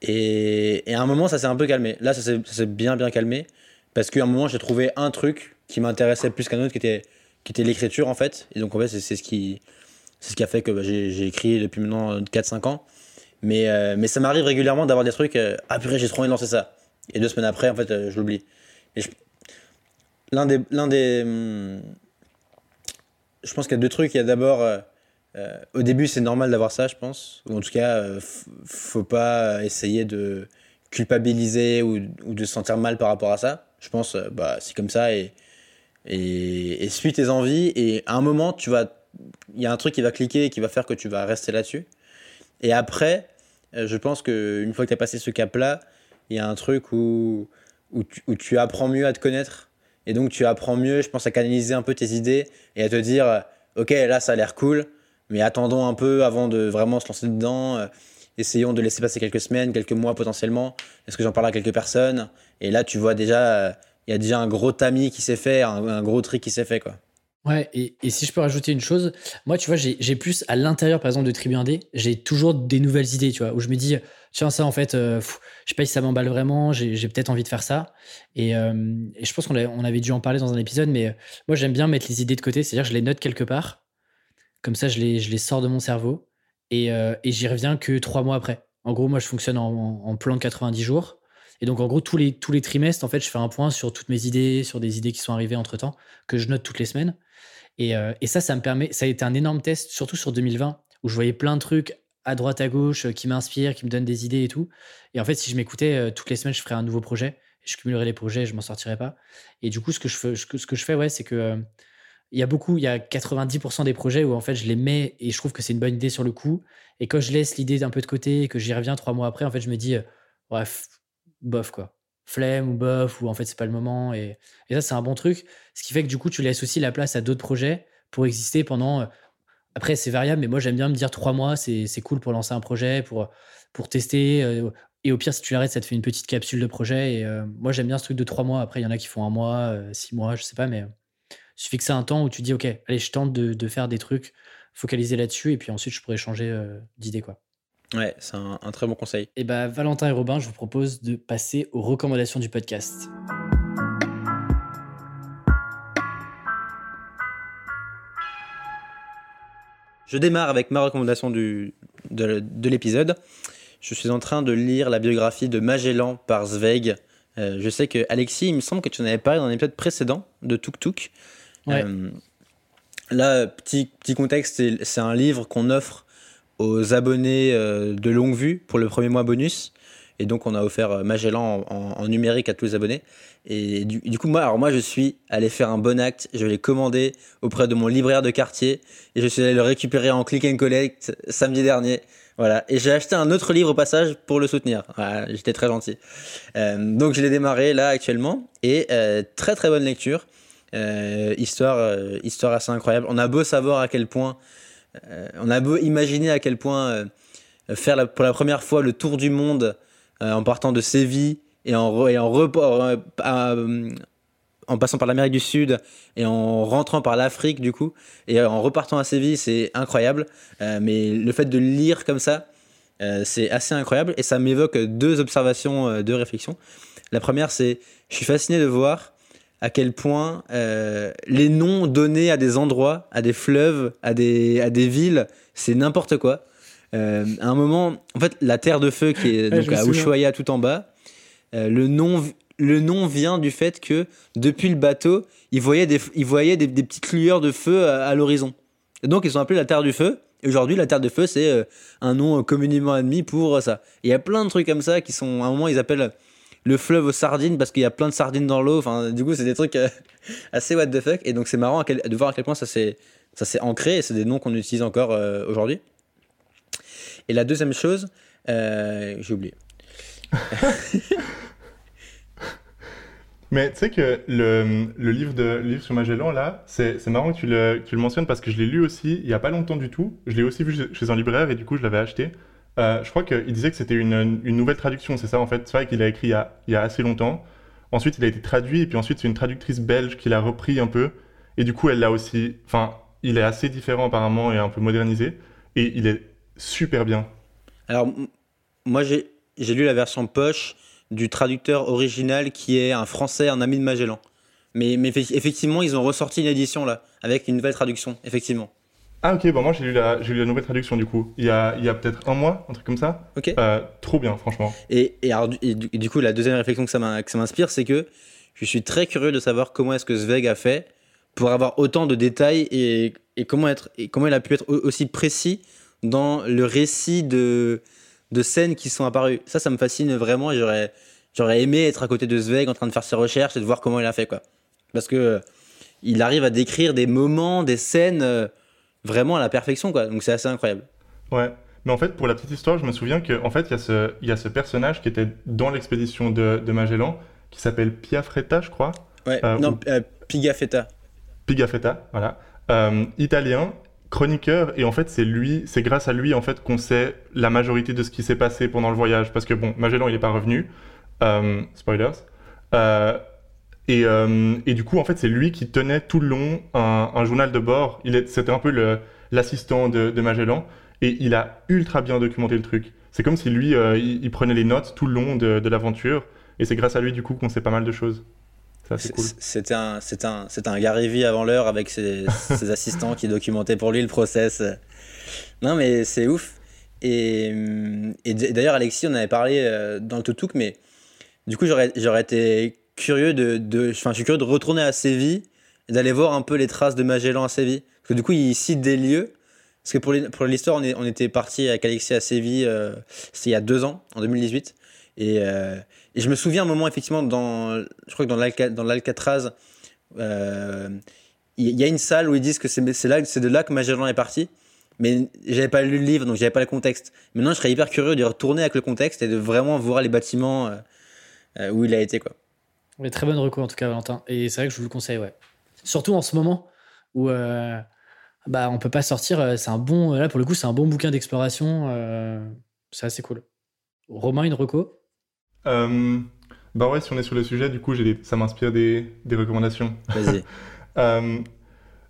Et, et à un moment, ça s'est un peu calmé. Là, ça s'est bien, bien calmé. Parce qu'à un moment, j'ai trouvé un truc qui m'intéressait plus qu'un autre, qui était, l'écriture, en fait. Et donc, en fait, c'est ce qui, c'est ce qui a fait que bah, j'ai écrit depuis maintenant 4-5 ans. Mais, euh, mais ça m'arrive régulièrement d'avoir des trucs. euh, ah purée, j'ai trop envie de lancer ça. Et deux semaines après, en fait, euh, je l'oublie. L'un des. L'un des hum, je pense qu'il y a deux trucs. Il y a d'abord. euh, au début, c'est normal d'avoir ça, je pense. Ou en tout cas, faut pas essayer de culpabiliser ou de se sentir mal par rapport à ça. Je pense, euh, bah, c'est comme ça et, et, suis tes envies. Et à un moment, tu vas, il y a un truc qui va cliquer et qui va faire que tu vas rester là-dessus. Et après, euh, je pense qu'une fois que tu as passé ce cap-là, il y a un truc où, où tu apprends mieux à te connaître. Et donc, tu apprends mieux, je pense, à canaliser un peu tes idées et à te dire, euh, OK, là, ça a l'air cool, mais attendons un peu avant de vraiment se lancer dedans. Essayons de laisser passer quelques semaines, quelques mois potentiellement. Est-ce que j'en parle à quelques personnes? Et là, tu vois déjà, euh, il y a déjà un gros tamis qui s'est fait, un, gros trick qui s'est fait, quoi. Ouais, et, si je peux rajouter une chose, moi, tu vois, j'ai plus à l'intérieur, par exemple, de Tribu 1D, j'ai toujours des nouvelles idées, tu vois, où je me dis, tiens, ça, en fait, euh, je sais pas si ça m'emballe vraiment, j'ai peut-être envie de faire ça. Et, euh, je pense qu'on avait dû en parler dans un épisode, mais moi, j'aime bien mettre les idées de côté, c'est-à-dire, je les note quelque part, comme ça, je les sors de mon cerveau, et, euh, et j'y reviens que trois mois après. En gros, moi, je fonctionne en, plan de 90 jours. Et donc, en gros, tous les, tous les trimestres, en fait, je fais un point sur toutes mes idées, sur des idées qui sont arrivées entre temps, que je note toutes les semaines. Et, euh, et ça, ça me permet. Ça a été un énorme test, surtout sur 2020, où je voyais plein de trucs à droite, à gauche, euh, qui m'inspirent, qui me donnent des idées et tout. Et en fait, si je m'écoutais, toutes les semaines, je ferais un nouveau projet. Et je cumulerais les projets, et je m'en sortirais pas. Et du coup, ce que je fais, c'est que. Euh, il y a beaucoup, il y a 90% des projets où en fait je les mets et je trouve que c'est une bonne idée sur le coup. Et quand je laisse l'idée un peu de côté et que j'y reviens trois mois après, en fait, je me dis, euh, bref, bof quoi. Flemme ou bof, ou en fait c'est pas le moment. Et, ça, c'est un bon truc. Ce qui fait que du coup, tu laisses aussi la place à d'autres projets pour exister pendant. euh, Après, c'est variable, mais moi j'aime bien me dire trois mois, c'est cool pour lancer un projet, pour, pour tester. euh, Et au pire, si tu l'arrêtes, ça te fait une petite capsule de projet. Et moi, j'aime bien ce truc de trois mois. Après, il y en a qui font un mois, six mois, je sais pas, mais il suffit que c'est un temps où tu dis, OK, allez, je tente de, de faire des trucs, focaliser là-dessus, et puis ensuite, je pourrais changer d'idée, quoi. Ouais, c'est un, très bon conseil. Et bah, Valentin et Robin, je vous propose de passer aux recommandations du podcast. Je démarre avec ma recommandation du, de, l'épisode. Je suis en train de lire la biographie de Magellan par Zweig. Euh, je sais que Alexis, il me semble que tu en avais parlé dans un épisode précédent de Tuk Tuk. Euh, là, petit, contexte, c'est un livre qu'on offre aux abonnés euh, de longue vue pour le premier mois bonus. Et donc, on a offert euh, Magellan en, numérique à tous les abonnés. Et du, coup, moi, alors moi, je suis allé faire un bon acte. Je l'ai commandé auprès de mon libraire de quartier et je suis allé le récupérer en click and collect samedi dernier. Voilà. Et j'ai acheté un autre livre au passage pour le soutenir. J'étais très gentil. Donc, je l'ai démarré là actuellement et très très bonne lecture. Histoire, histoire assez incroyable. On a beau savoir à quel point euh, on a beau imaginer à quel point euh, faire pour la première fois le tour du monde euh, en partant de Séville et en, en, en passant par l'Amérique du Sud et en rentrant par l'Afrique du coup et en repartant à Séville, c'est incroyable. mais le fait de lire comme ça, c'est assez incroyable et ça m'évoque deux observations, deux réflexions. La première, c'est je suis fasciné de voir à quel point euh, les noms donnés à des endroits, à des fleuves, à des, à des villes, c'est n'importe quoi. Euh, à un moment, en fait, la terre de feu qui est donc à Ushuaia tout en bas, euh, le, nom, le nom vient du fait que depuis le bateau, ils voyaient des, ils voyaient des, petites lueurs de feu à, l'horizon. Et donc, ils ont appelé la terre du feu. Et aujourd'hui, la terre de feu, c'est un nom communément admis pour ça. Il y a plein de trucs comme ça qui sont, à un moment, ils appellent le fleuve aux sardines parce qu'il y a plein de sardines dans l'eau. Enfin, du coup, c'est des trucs euh, assez what the fuck. Et donc, c'est marrant de voir à quel point ça s'est ancré et c'est des noms qu'on utilise encore euh, aujourd'hui. Et la deuxième chose, euh, j'ai oublié. Mais tu sais que le, le, livre de, livre sur Magellan, là, c'est marrant que tu, le, que tu le mentionnes parce que je l'ai lu aussi il n'y a pas longtemps du tout. Je l'ai aussi vu chez un libraire et du coup, je l'avais acheté. Euh, je crois qu'il disait que c'était une, nouvelle traduction, c'est ça en fait. C'est vrai qu'il a écrit il y a, assez longtemps. Ensuite, il a été traduit, et puis ensuite, c'est une traductrice belge qui l'a repris un peu. Et du coup, elle l'a aussi. Enfin, il est assez différent apparemment et un peu modernisé. Et il est super bien. Alors, moi, j'ai lu la version poche du traducteur original qui est un français, un ami de Magellan. Mais effectivement, ils ont ressorti une édition là, avec une nouvelle traduction, effectivement. Ah ok, bon moi j'ai lu, la, lu la nouvelle traduction du coup, il y a, il y a peut-être un mois, un truc comme ça. Ok. Euh, trop bien, franchement. Et, et, alors, du, coup, la deuxième réflexion que ça m'inspire, c'est que je suis très curieux de savoir comment est-ce que Zweig a fait pour avoir autant de détails et, et, comment, être, et comment il a pu être aussi précis dans le récit de, de scènes qui sont apparues. Ça, ça me fascine vraiment et j'aurais, j'aurais aimé être à côté de Zweig en train de faire ses recherches et de voir comment il a fait. quoi. Parce que euh, il arrive à décrire des moments, des scènes... Vraiment à la perfection, quoi. Donc c'est assez incroyable. Ouais. Mais en fait, pour la petite histoire, je me souviens qu'en fait, il y, a ce, y a ce personnage qui était dans l'expédition de, de, Magellan, qui s'appelle Piafretta, je crois. Ouais, euh, non, euh, Pigafetta. Pigafetta, voilà. Euh, italien, chroniqueur, et en fait, c'est lui, c'est grâce à lui, en fait, qu'on sait la majorité de ce qui s'est passé pendant le voyage. Parce que, bon, Magellan, il n'est pas revenu. spoilers. Et, et, du coup, en fait, c'est lui qui tenait tout le long un, un journal de bord. C'était un peu l'assistant de, de, Magellan. Et il a ultra bien documenté le truc. C'est comme si lui, euh, il, prenait les notes tout le long de, de l'aventure. Et c'est grâce à lui, du coup, qu'on sait pas mal de choses. C'était un, un, un Gary avant l'heure avec ses, ses assistants qui documentaient pour lui le process. Non, mais c'est ouf. Et, et d'ailleurs, Alexis, on avait parlé euh, dans le Toutouk, mais du coup, j'aurais été curieux de, de, je suis curieux de retourner à Séville et d'aller voir un peu les traces de Magellan à Séville. Parce que du coup, il cite des lieux. Parce que pour, pour l'histoire, on, on, était parti avec Alexis à Séville, euh, il y a deux ans, en 2018. Et, euh, et, je me souviens un moment, effectivement, dans, je crois que dans l'Alcatraz, euh, il y a une salle où ils disent que c'est de là que Magellan est parti. Mais j'avais pas lu le livre, donc j'avais pas le contexte. Maintenant, je serais hyper curieux de retourner avec le contexte et de vraiment voir les bâtiments où il a été, quoi. Mais très bonne recours en tout cas, Valentin. Et c'est vrai que je vous le conseille, ouais. Surtout en ce moment où euh, bah, on peut pas sortir. Euh, c'est un bon, là pour le coup, c'est un bon bouquin d'exploration. Euh, c'est assez cool. Romain, une reco? Euh, Bah ouais, si on est sur le sujet, du coup, des, ça m'inspire des, des, recommandations. Vas-y. euh,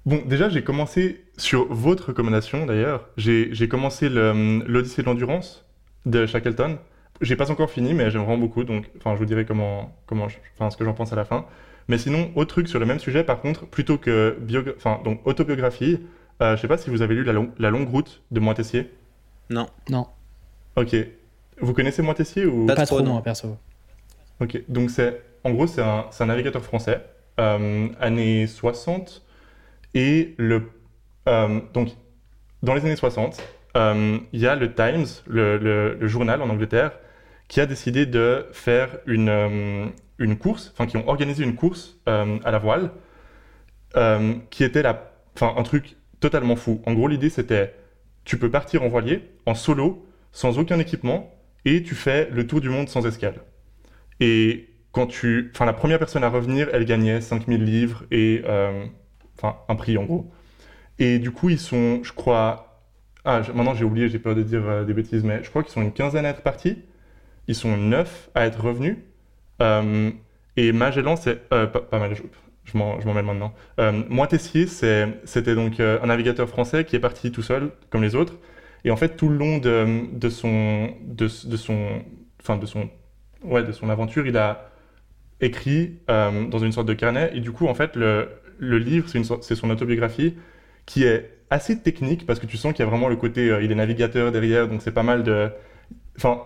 bon, déjà, j'ai commencé sur votre recommandation, d'ailleurs. J'ai commencé l'Odyssée de l'endurance de Shackleton. J'ai pas encore fini, mais j'aime vraiment beaucoup, donc enfin, je vous dirai comment, comment enfin, ce que j'en pense à la fin. Mais sinon, autre truc sur le même sujet, par contre, plutôt que enfin, donc, autobiographie, euh, je sais pas si vous avez lu La, la longue route de Montessier. Non. Non. Ok. Vous connaissez Montessier ou? Pas, trop, non, perso. Ok. Donc, c'est en gros, c'est un, un, navigateur français, euh, années 60. Et le. Euh, donc, dans les années 60, euh, il y a le Times, le, le, journal en Angleterre, qui a décidé de faire une, euh, une course, enfin, qui ont organisé une course euh, à la voile, qui était la, enfin, un truc totalement fou. En gros, l'idée, c'était tu peux partir en voilier, en solo, sans aucun équipement, et tu fais le tour du monde sans escale. Et quand tu. Enfin, la première personne à revenir, elle gagnait 5000 livres et. Euh, enfin, un prix en gros. Et du coup, ils sont, je crois. Ah, maintenant j'ai oublié, j'ai peur de dire euh, des bêtises, mais je crois qu'ils sont une quinzaine à être partis. Ils sont neuf à être revenus. Euh, et Magellan, c'est. pas, pas mal, je m'en mêle maintenant. Euh, Moitessier, c'était donc euh, un navigateur français qui est parti tout seul, comme les autres. Et en fait, tout le long de, son, de, son, enfin de son, ouais, de son aventure, il a écrit euh, dans une sorte de carnet. Et du coup, en fait, le, le livre, c'est son autobiographie qui est assez technique parce que tu sens qu'il y a vraiment le côté, euh, il est navigateur derrière, donc c'est pas mal de, enfin,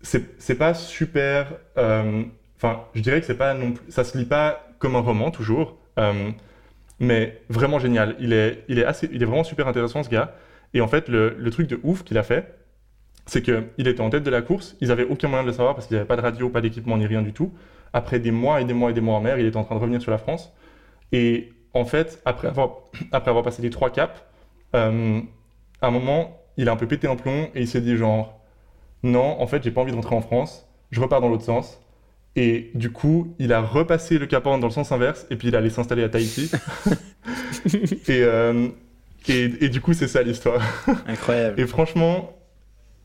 c'est pas super, euh, enfin, je dirais que c'est pas non plus, ça se lit pas comme un roman toujours, euh, mais vraiment génial. Il est, il, est assez, il est vraiment super intéressant ce gars. Et en fait, le, le truc de ouf qu'il a fait, c'est qu'il était en tête de la course, ils n'avaient aucun moyen de le savoir parce qu'il n'y avait pas de radio, pas d'équipement ni rien du tout. Après des mois et des mois et des mois en mer, il était en train de revenir sur la France. Et en fait, après avoir, après avoir passé les trois caps, euh, à un moment, il a un peu pété un plomb et il s'est dit genre, non, en fait, j'ai pas envie de rentrer en France, je repars dans l'autre sens. Et du coup, il a repassé le Cap Horn dans le sens inverse, et puis il allait s'installer à Tahiti. Euh, et, et, du coup, c'est ça l'histoire. Incroyable. Et franchement,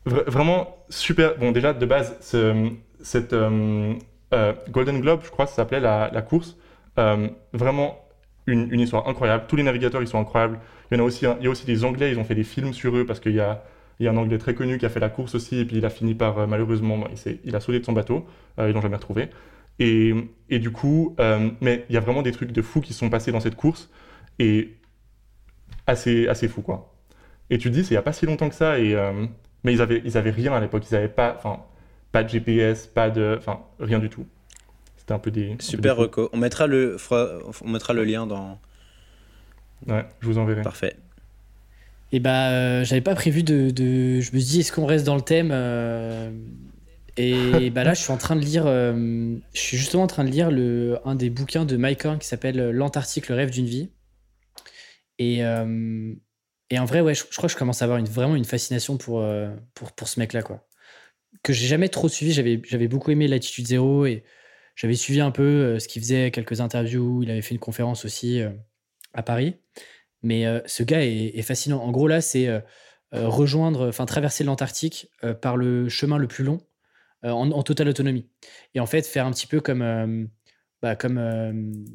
vraiment super. Bon, déjà, de base, ce, cette euh, euh, Golden Globe, je crois que ça s'appelait la, la, course, vraiment une, une, histoire incroyable. Tous les navigateurs, ils sont incroyables. Il y, en a aussi, il y a aussi des Anglais, ils ont fait des films sur eux, parce qu'il y a il y a un Anglais très connu qui a fait la course aussi, et puis il a fini par, euh, malheureusement, il, il, a sauté de son bateau, euh, ils l'ont jamais retrouvé. Et, et du coup, euh, mais il y a vraiment des trucs de fous qui sont passés dans cette course, et assez, assez fou, quoi. Et tu te dis, c'est il n'y a pas si longtemps que ça, et, mais ils avaient, ils avaient rien à l'époque, ils n'avaient pas, enfin, pas de GPS, pas de, enfin, rien du tout. C'était un peu des... Super reco. On mettra, le, on mettra le lien dans... Ouais, je vous enverrai. Parfait. Et bah, euh, j'avais pas prévu de, de, Je me suis dit, est-ce qu'on reste dans le thème euh, Et bah là, je suis en train de lire. Euh, je suis justement en train de lire le, un des bouquins de Mike Horn qui s'appelle L'Antarctique, le rêve d'une vie. Et, et en vrai, ouais, je, crois que je commence à avoir une, vraiment une fascination pour, pour, pour ce mec-là, quoi. Que j'ai jamais trop suivi. J'avais, j'avais beaucoup aimé Latitude Zéro et j'avais suivi un peu ce qu'il faisait, quelques interviews. Il avait fait une conférence aussi à Paris. Mais euh, ce gars est, fascinant. En gros, là, c'est euh, euh, rejoindre, enfin, traverser l'Antarctique par le chemin le plus long en, totale autonomie. Et en fait, faire un petit peu comme, bah, comme,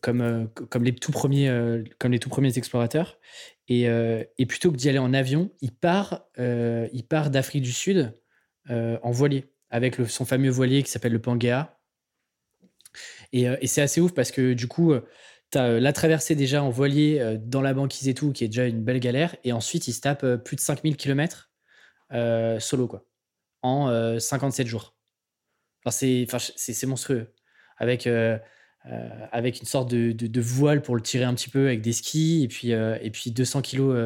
comme, comme, les tout premiers, comme les tout premiers explorateurs. Et, plutôt que d'y aller en avion, il part, il part d'Afrique du Sud en voilier, avec son fameux voilier qui s'appelle le Pangea. Et, et c'est assez ouf parce que du coup, euh, la traversée déjà en voilier euh, dans la banquise et tout, qui est déjà une belle galère. Et ensuite, il se tape euh, plus de 5000 km solo, quoi, en 57 jours. c'est monstrueux. Avec, avec une sorte de, voile pour le tirer un petit peu avec des skis et puis, et puis 200 kilos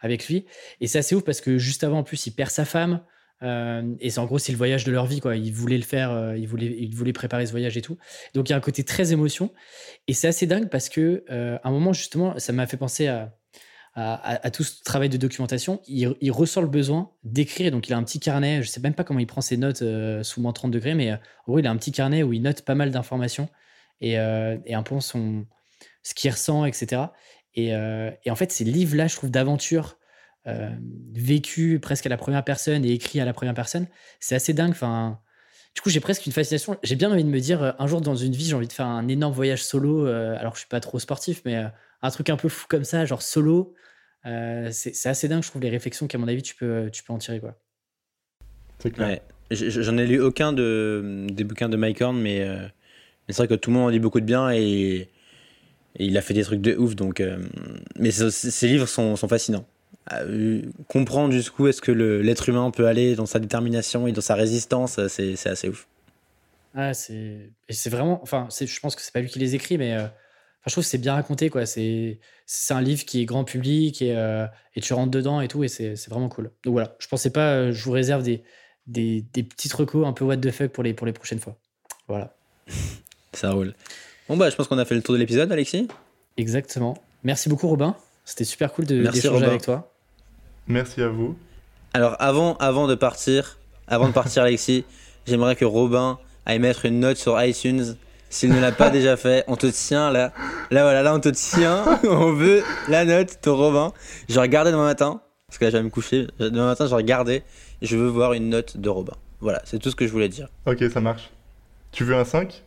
avec lui. Et c'est assez ouf parce que juste avant, en plus, il perd sa femme. Euh, et c'est en gros, c'est le voyage de leur vie, quoi. Ils voulaient le faire, euh, ils, voulaient, ils voulaient préparer ce voyage et tout. Donc il y a un côté très émotion. Et c'est assez dingue parce que, euh, un moment, justement, ça m'a fait penser à, tout ce travail de documentation. Il, ressent le besoin d'écrire. Donc il a un petit carnet, je sais même pas comment il prend ses notes sous moins 30 degrés, mais en gros, il a un petit carnet où il note pas mal d'informations et, un peu son, ce qu'il ressent, etc. Et, et en fait, ces livres-là, je trouve, d'aventure vécu presque à la première personne et écrit à la première personne, c'est assez dingue. Enfin, du coup, j'ai presque une fascination. J'ai bien envie de me dire, un jour dans une vie, j'ai envie de faire un énorme voyage solo. alors, je suis pas trop sportif, mais un truc un peu fou comme ça, genre solo. c'est assez dingue, je trouve, les réflexions qu'à mon avis, tu peux, tu peux en tirer. quoi. C'est clair. J'en ai lu aucun de, des bouquins de Mike Horn, mais, c'est vrai que tout le monde en dit beaucoup de bien et, il a fait des trucs de ouf. Donc, mais ces livres sont, sont fascinants. Euh, comprendre jusqu'où est-ce que l'être humain peut aller dans sa détermination et dans sa résistance, c'est assez ouf. Ah, c'est vraiment. Enfin, je pense que c'est pas lui qui les écrit, mais euh, je trouve que c'est bien raconté. quoi. C'est un livre qui est grand public et, euh, et tu rentres dedans et tout, et c'est vraiment cool. Donc voilà, je pensais pas. Je vous réserve des, des, des petites recos un peu what the fuck pour les, pour les prochaines fois. Voilà. Ça roule. Bon, bah, je pense qu'on a fait le tour de l'épisode, Alexis. Exactement. Merci beaucoup, Robin. C'était super cool d'échanger avec toi. Merci à vous. Alors avant, avant de partir, avant de partir Alexis, j'aimerais que Robin aille mettre une note sur iTunes. S'il ne l'a pas déjà fait, on te tient là. Là voilà, là on te tient. on veut la note de Robin. Je regardais demain matin, parce que là je vais me coucher. Demain matin je regardais et je veux voir une note de Robin. Voilà, c'est tout ce que je voulais dire. Ok, ça marche. Tu veux un 5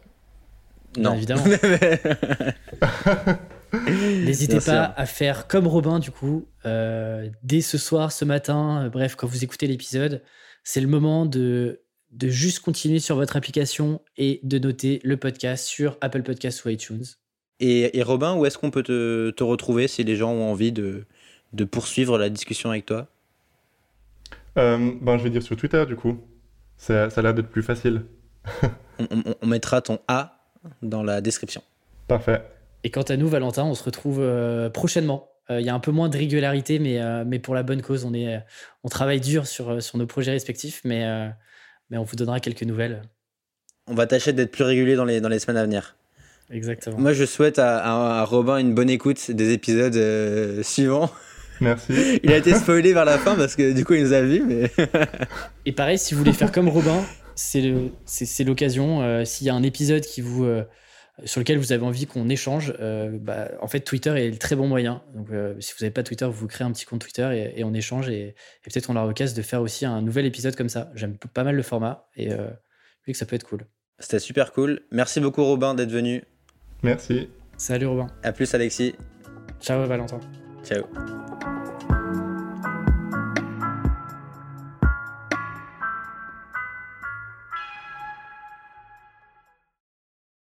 Non, évidemment. N'hésitez pas à faire comme Robin, du coup, euh, dès ce soir, ce matin, euh, bref, quand vous écoutez l'épisode, c'est le moment de, de juste continuer sur votre application et de noter le podcast sur Apple Podcasts ou iTunes. Et, Robin, où est-ce qu'on peut te, te, retrouver si les gens ont envie de, de poursuivre la discussion avec toi? Euh, ben, Je vais dire sur Twitter, du coup. Ça, ça a l'air d'être plus facile. on mettra ton A dans la description. Parfait. Et quant à nous, Valentin, on se retrouve euh, prochainement. Euh, il y a un peu moins de régularité, mais, euh, mais pour la bonne cause, on, est, on travaille dur sur, sur nos projets respectifs, mais, mais on vous donnera quelques nouvelles. On va tâcher d'être plus régulier dans les, dans les semaines à venir. Exactement. Moi, je souhaite à, Robin une bonne écoute des épisodes suivants. Merci. il a été spoilé vers la fin parce que du coup, il nous a vus. Mais... Et pareil, si vous voulez faire comme Robin, c'est l'occasion. S'il y a un épisode qui vous sur lequel vous avez envie qu'on échange, euh, bah, en fait, Twitter est le très bon moyen. Donc, euh, si vous n'avez pas Twitter, vous, vous créez un petit compte Twitter et, on échange. Et, peut-être on aura l'occasion de faire aussi un nouvel épisode comme ça. J'aime pas mal le format et euh, que ça peut être cool. C'était super cool. Merci beaucoup, Robin, d'être venu. Merci. Salut, Robin. À plus, Alexis. Ciao, Valentin. Ciao.